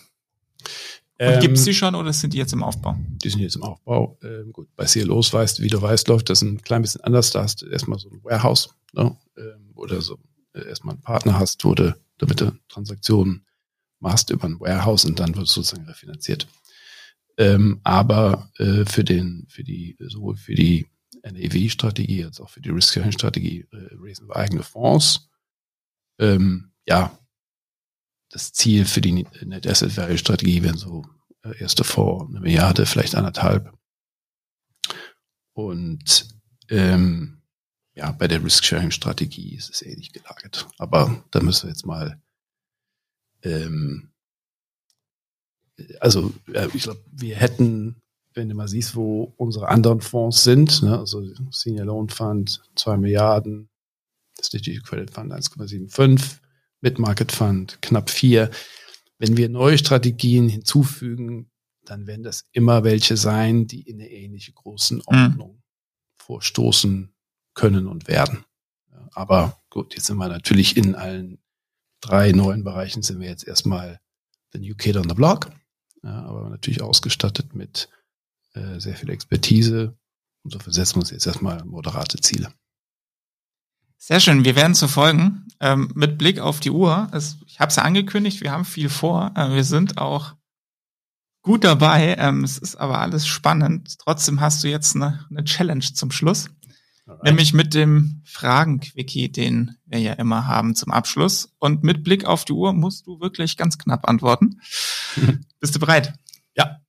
Und gibt es die schon oder sind die jetzt im Aufbau? Die sind jetzt im Aufbau. Ähm, gut, bei CLOs weißt, wie du weißt, läuft das ein klein bisschen anders. Da hast du erstmal so ein Warehouse, ne? ähm, oder so erstmal einen Partner hast, wo du, damit du Transaktionen machst über ein Warehouse und dann wird es sozusagen refinanziert. Ähm, aber äh, für den, für die, sowohl für die NAV-Strategie als auch für die Risk-Sharing-Strategie äh, raisen wir eigene Fonds. Ähm, ja, das Ziel für die Net Asset Value Strategie wären so äh, erste Fonds eine Milliarde, vielleicht anderthalb. Und ähm, ja, bei der Risk-Sharing-Strategie ist es ähnlich gelagert. Aber da müssen wir jetzt mal ähm, also äh, ich glaube, wir hätten, wenn du mal siehst, wo unsere anderen Fonds sind, ne, also Senior Loan Fund 2 Milliarden, Strategic Credit Fund 1,75, Mid-Market Fund knapp 4. Wenn wir neue Strategien hinzufügen, dann werden das immer welche sein, die in eine ähnliche Größenordnung mhm. vorstoßen können und werden. Aber gut, jetzt sind wir natürlich in allen drei neuen Bereichen sind wir jetzt erstmal the new kid on the block ja, aber natürlich ausgestattet mit äh, sehr viel Expertise. Und dafür setzen wir uns jetzt erstmal moderate Ziele. Sehr schön, wir werden zu folgen. Ähm, mit Blick auf die Uhr, es, ich habe es ja angekündigt, wir haben viel vor. Äh, wir sind auch gut dabei. Ähm, es ist aber alles spannend. Trotzdem hast du jetzt eine, eine Challenge zum Schluss. Nämlich mit dem Fragen-Quickie, den wir ja immer haben zum Abschluss. Und mit Blick auf die Uhr musst du wirklich ganz knapp antworten. Bist du bereit? Ja.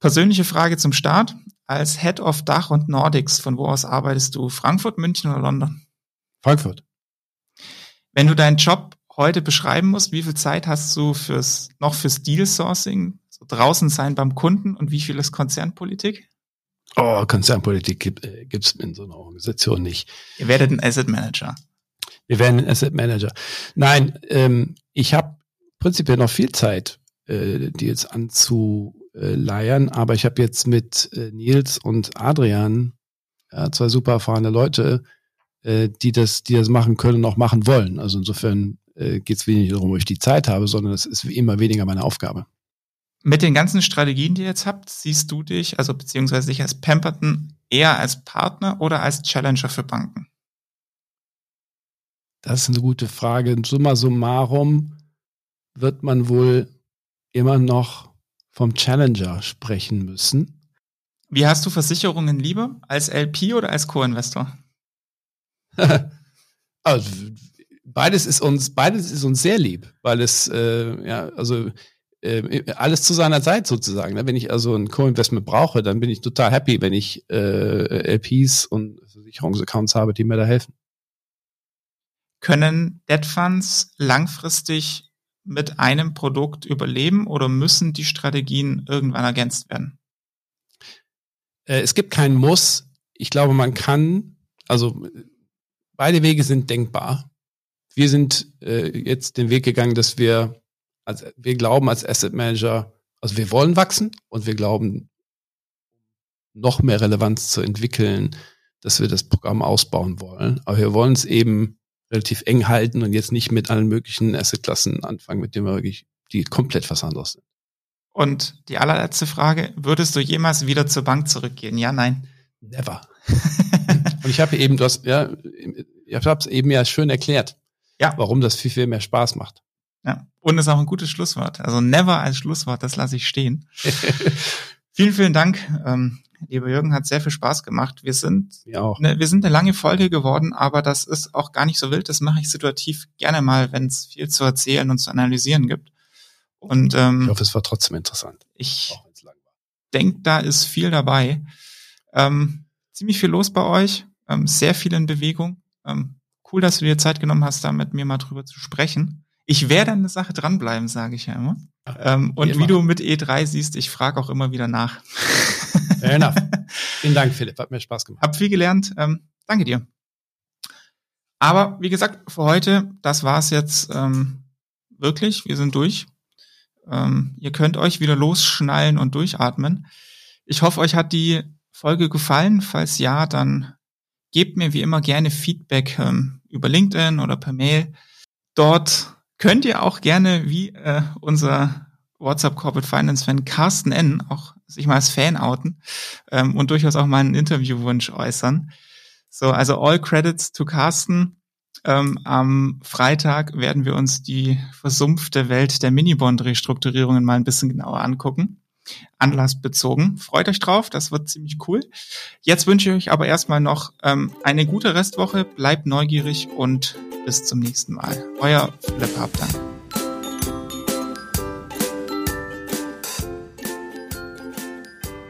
Persönliche Frage zum Start. Als Head of Dach und Nordics, von wo aus arbeitest du? Frankfurt, München oder London? Frankfurt. Wenn du deinen Job heute beschreiben musst, wie viel Zeit hast du fürs, noch fürs Deal Sourcing, so draußen sein beim Kunden und wie viel ist Konzernpolitik? Oh, Konzernpolitik gibt äh, in so einer Organisation nicht. Ihr werdet ein Asset Manager. Wir werden ein Asset Manager. Nein, ähm, ich habe prinzipiell noch viel Zeit äh, Deals anzuleiern. Aber ich habe jetzt mit äh, Nils und Adrian ja, zwei super erfahrene Leute, äh, die das, die das machen können und auch machen wollen. Also insofern äh, geht es weniger darum, ob ich die Zeit habe, sondern es ist immer weniger meine Aufgabe. Mit den ganzen Strategien, die ihr jetzt habt, siehst du dich, also beziehungsweise dich als Pemberton eher als Partner oder als Challenger für Banken? Das ist eine gute Frage. Summa summarum wird man wohl immer noch vom Challenger sprechen müssen. Wie hast du Versicherungen lieber? Als LP oder als Co-Investor? also, beides ist uns, beides ist uns sehr lieb, weil es, äh, ja, also äh, alles zu seiner Zeit sozusagen. Ne? Wenn ich also ein Co-Investment brauche, dann bin ich total happy, wenn ich äh, LPs und Versicherungsaccounts habe, die mir da helfen. Können Debt Funds langfristig mit einem Produkt überleben oder müssen die Strategien irgendwann ergänzt werden? Äh, es gibt keinen Muss. Ich glaube, man kann, also beide Wege sind denkbar. Wir sind äh, jetzt den Weg gegangen, dass wir, also wir glauben als Asset Manager, also wir wollen wachsen und wir glauben, noch mehr Relevanz zu entwickeln, dass wir das Programm ausbauen wollen. Aber wir wollen es eben relativ eng halten und jetzt nicht mit allen möglichen Assetklassen anfangen, mit denen wir wirklich die komplett was anderes sind. Und die allerletzte Frage, würdest du jemals wieder zur Bank zurückgehen? Ja, nein. Never. und ich habe eben, du hast, ja, ich habe es eben ja schön erklärt, ja. warum das viel, viel mehr Spaß macht. Ja, und ist auch ein gutes Schlusswort. Also never als Schlusswort, das lasse ich stehen. vielen, vielen Dank. Ähm, Lieber Jürgen, hat sehr viel Spaß gemacht. Wir sind, ne, wir sind eine lange Folge geworden, aber das ist auch gar nicht so wild. Das mache ich situativ gerne mal, wenn es viel zu erzählen und zu analysieren gibt. Und ähm, ich hoffe, es war trotzdem interessant. Ich denke, da ist viel dabei. Ähm, ziemlich viel los bei euch, ähm, sehr viel in Bewegung. Ähm, cool, dass du dir Zeit genommen hast, da mit mir mal drüber zu sprechen. Ich werde an der Sache dranbleiben, sage ich ja immer. Ähm, und wie, wie du mit E3 siehst, ich frage auch immer wieder nach. Fair enough. Vielen Dank, Philipp. Hat mir Spaß gemacht. Hab viel gelernt. Ähm, danke dir. Aber wie gesagt, für heute, das war's jetzt ähm, wirklich. Wir sind durch. Ähm, ihr könnt euch wieder losschnallen und durchatmen. Ich hoffe, euch hat die Folge gefallen. Falls ja, dann gebt mir wie immer gerne Feedback ähm, über LinkedIn oder per Mail. Dort könnt ihr auch gerne, wie äh, unser WhatsApp Corporate Finance Fan Carsten N. auch sich mal als Fan outen ähm, und durchaus auch mal einen Interviewwunsch äußern. So, also all credits to Carsten. Ähm, am Freitag werden wir uns die versumpfte Welt der Minibond-Restrukturierungen mal ein bisschen genauer angucken. Anlassbezogen. Freut euch drauf, das wird ziemlich cool. Jetzt wünsche ich euch aber erstmal noch ähm, eine gute Restwoche, bleibt neugierig und bis zum nächsten Mal. Euer Philipp Habdank.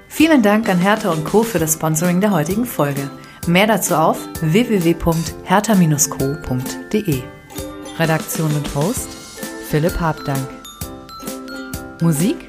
Vielen Dank an Hertha und Co. für das Sponsoring der heutigen Folge. Mehr dazu auf www.hertha-co.de. Redaktion und Host Philipp Habdank. Musik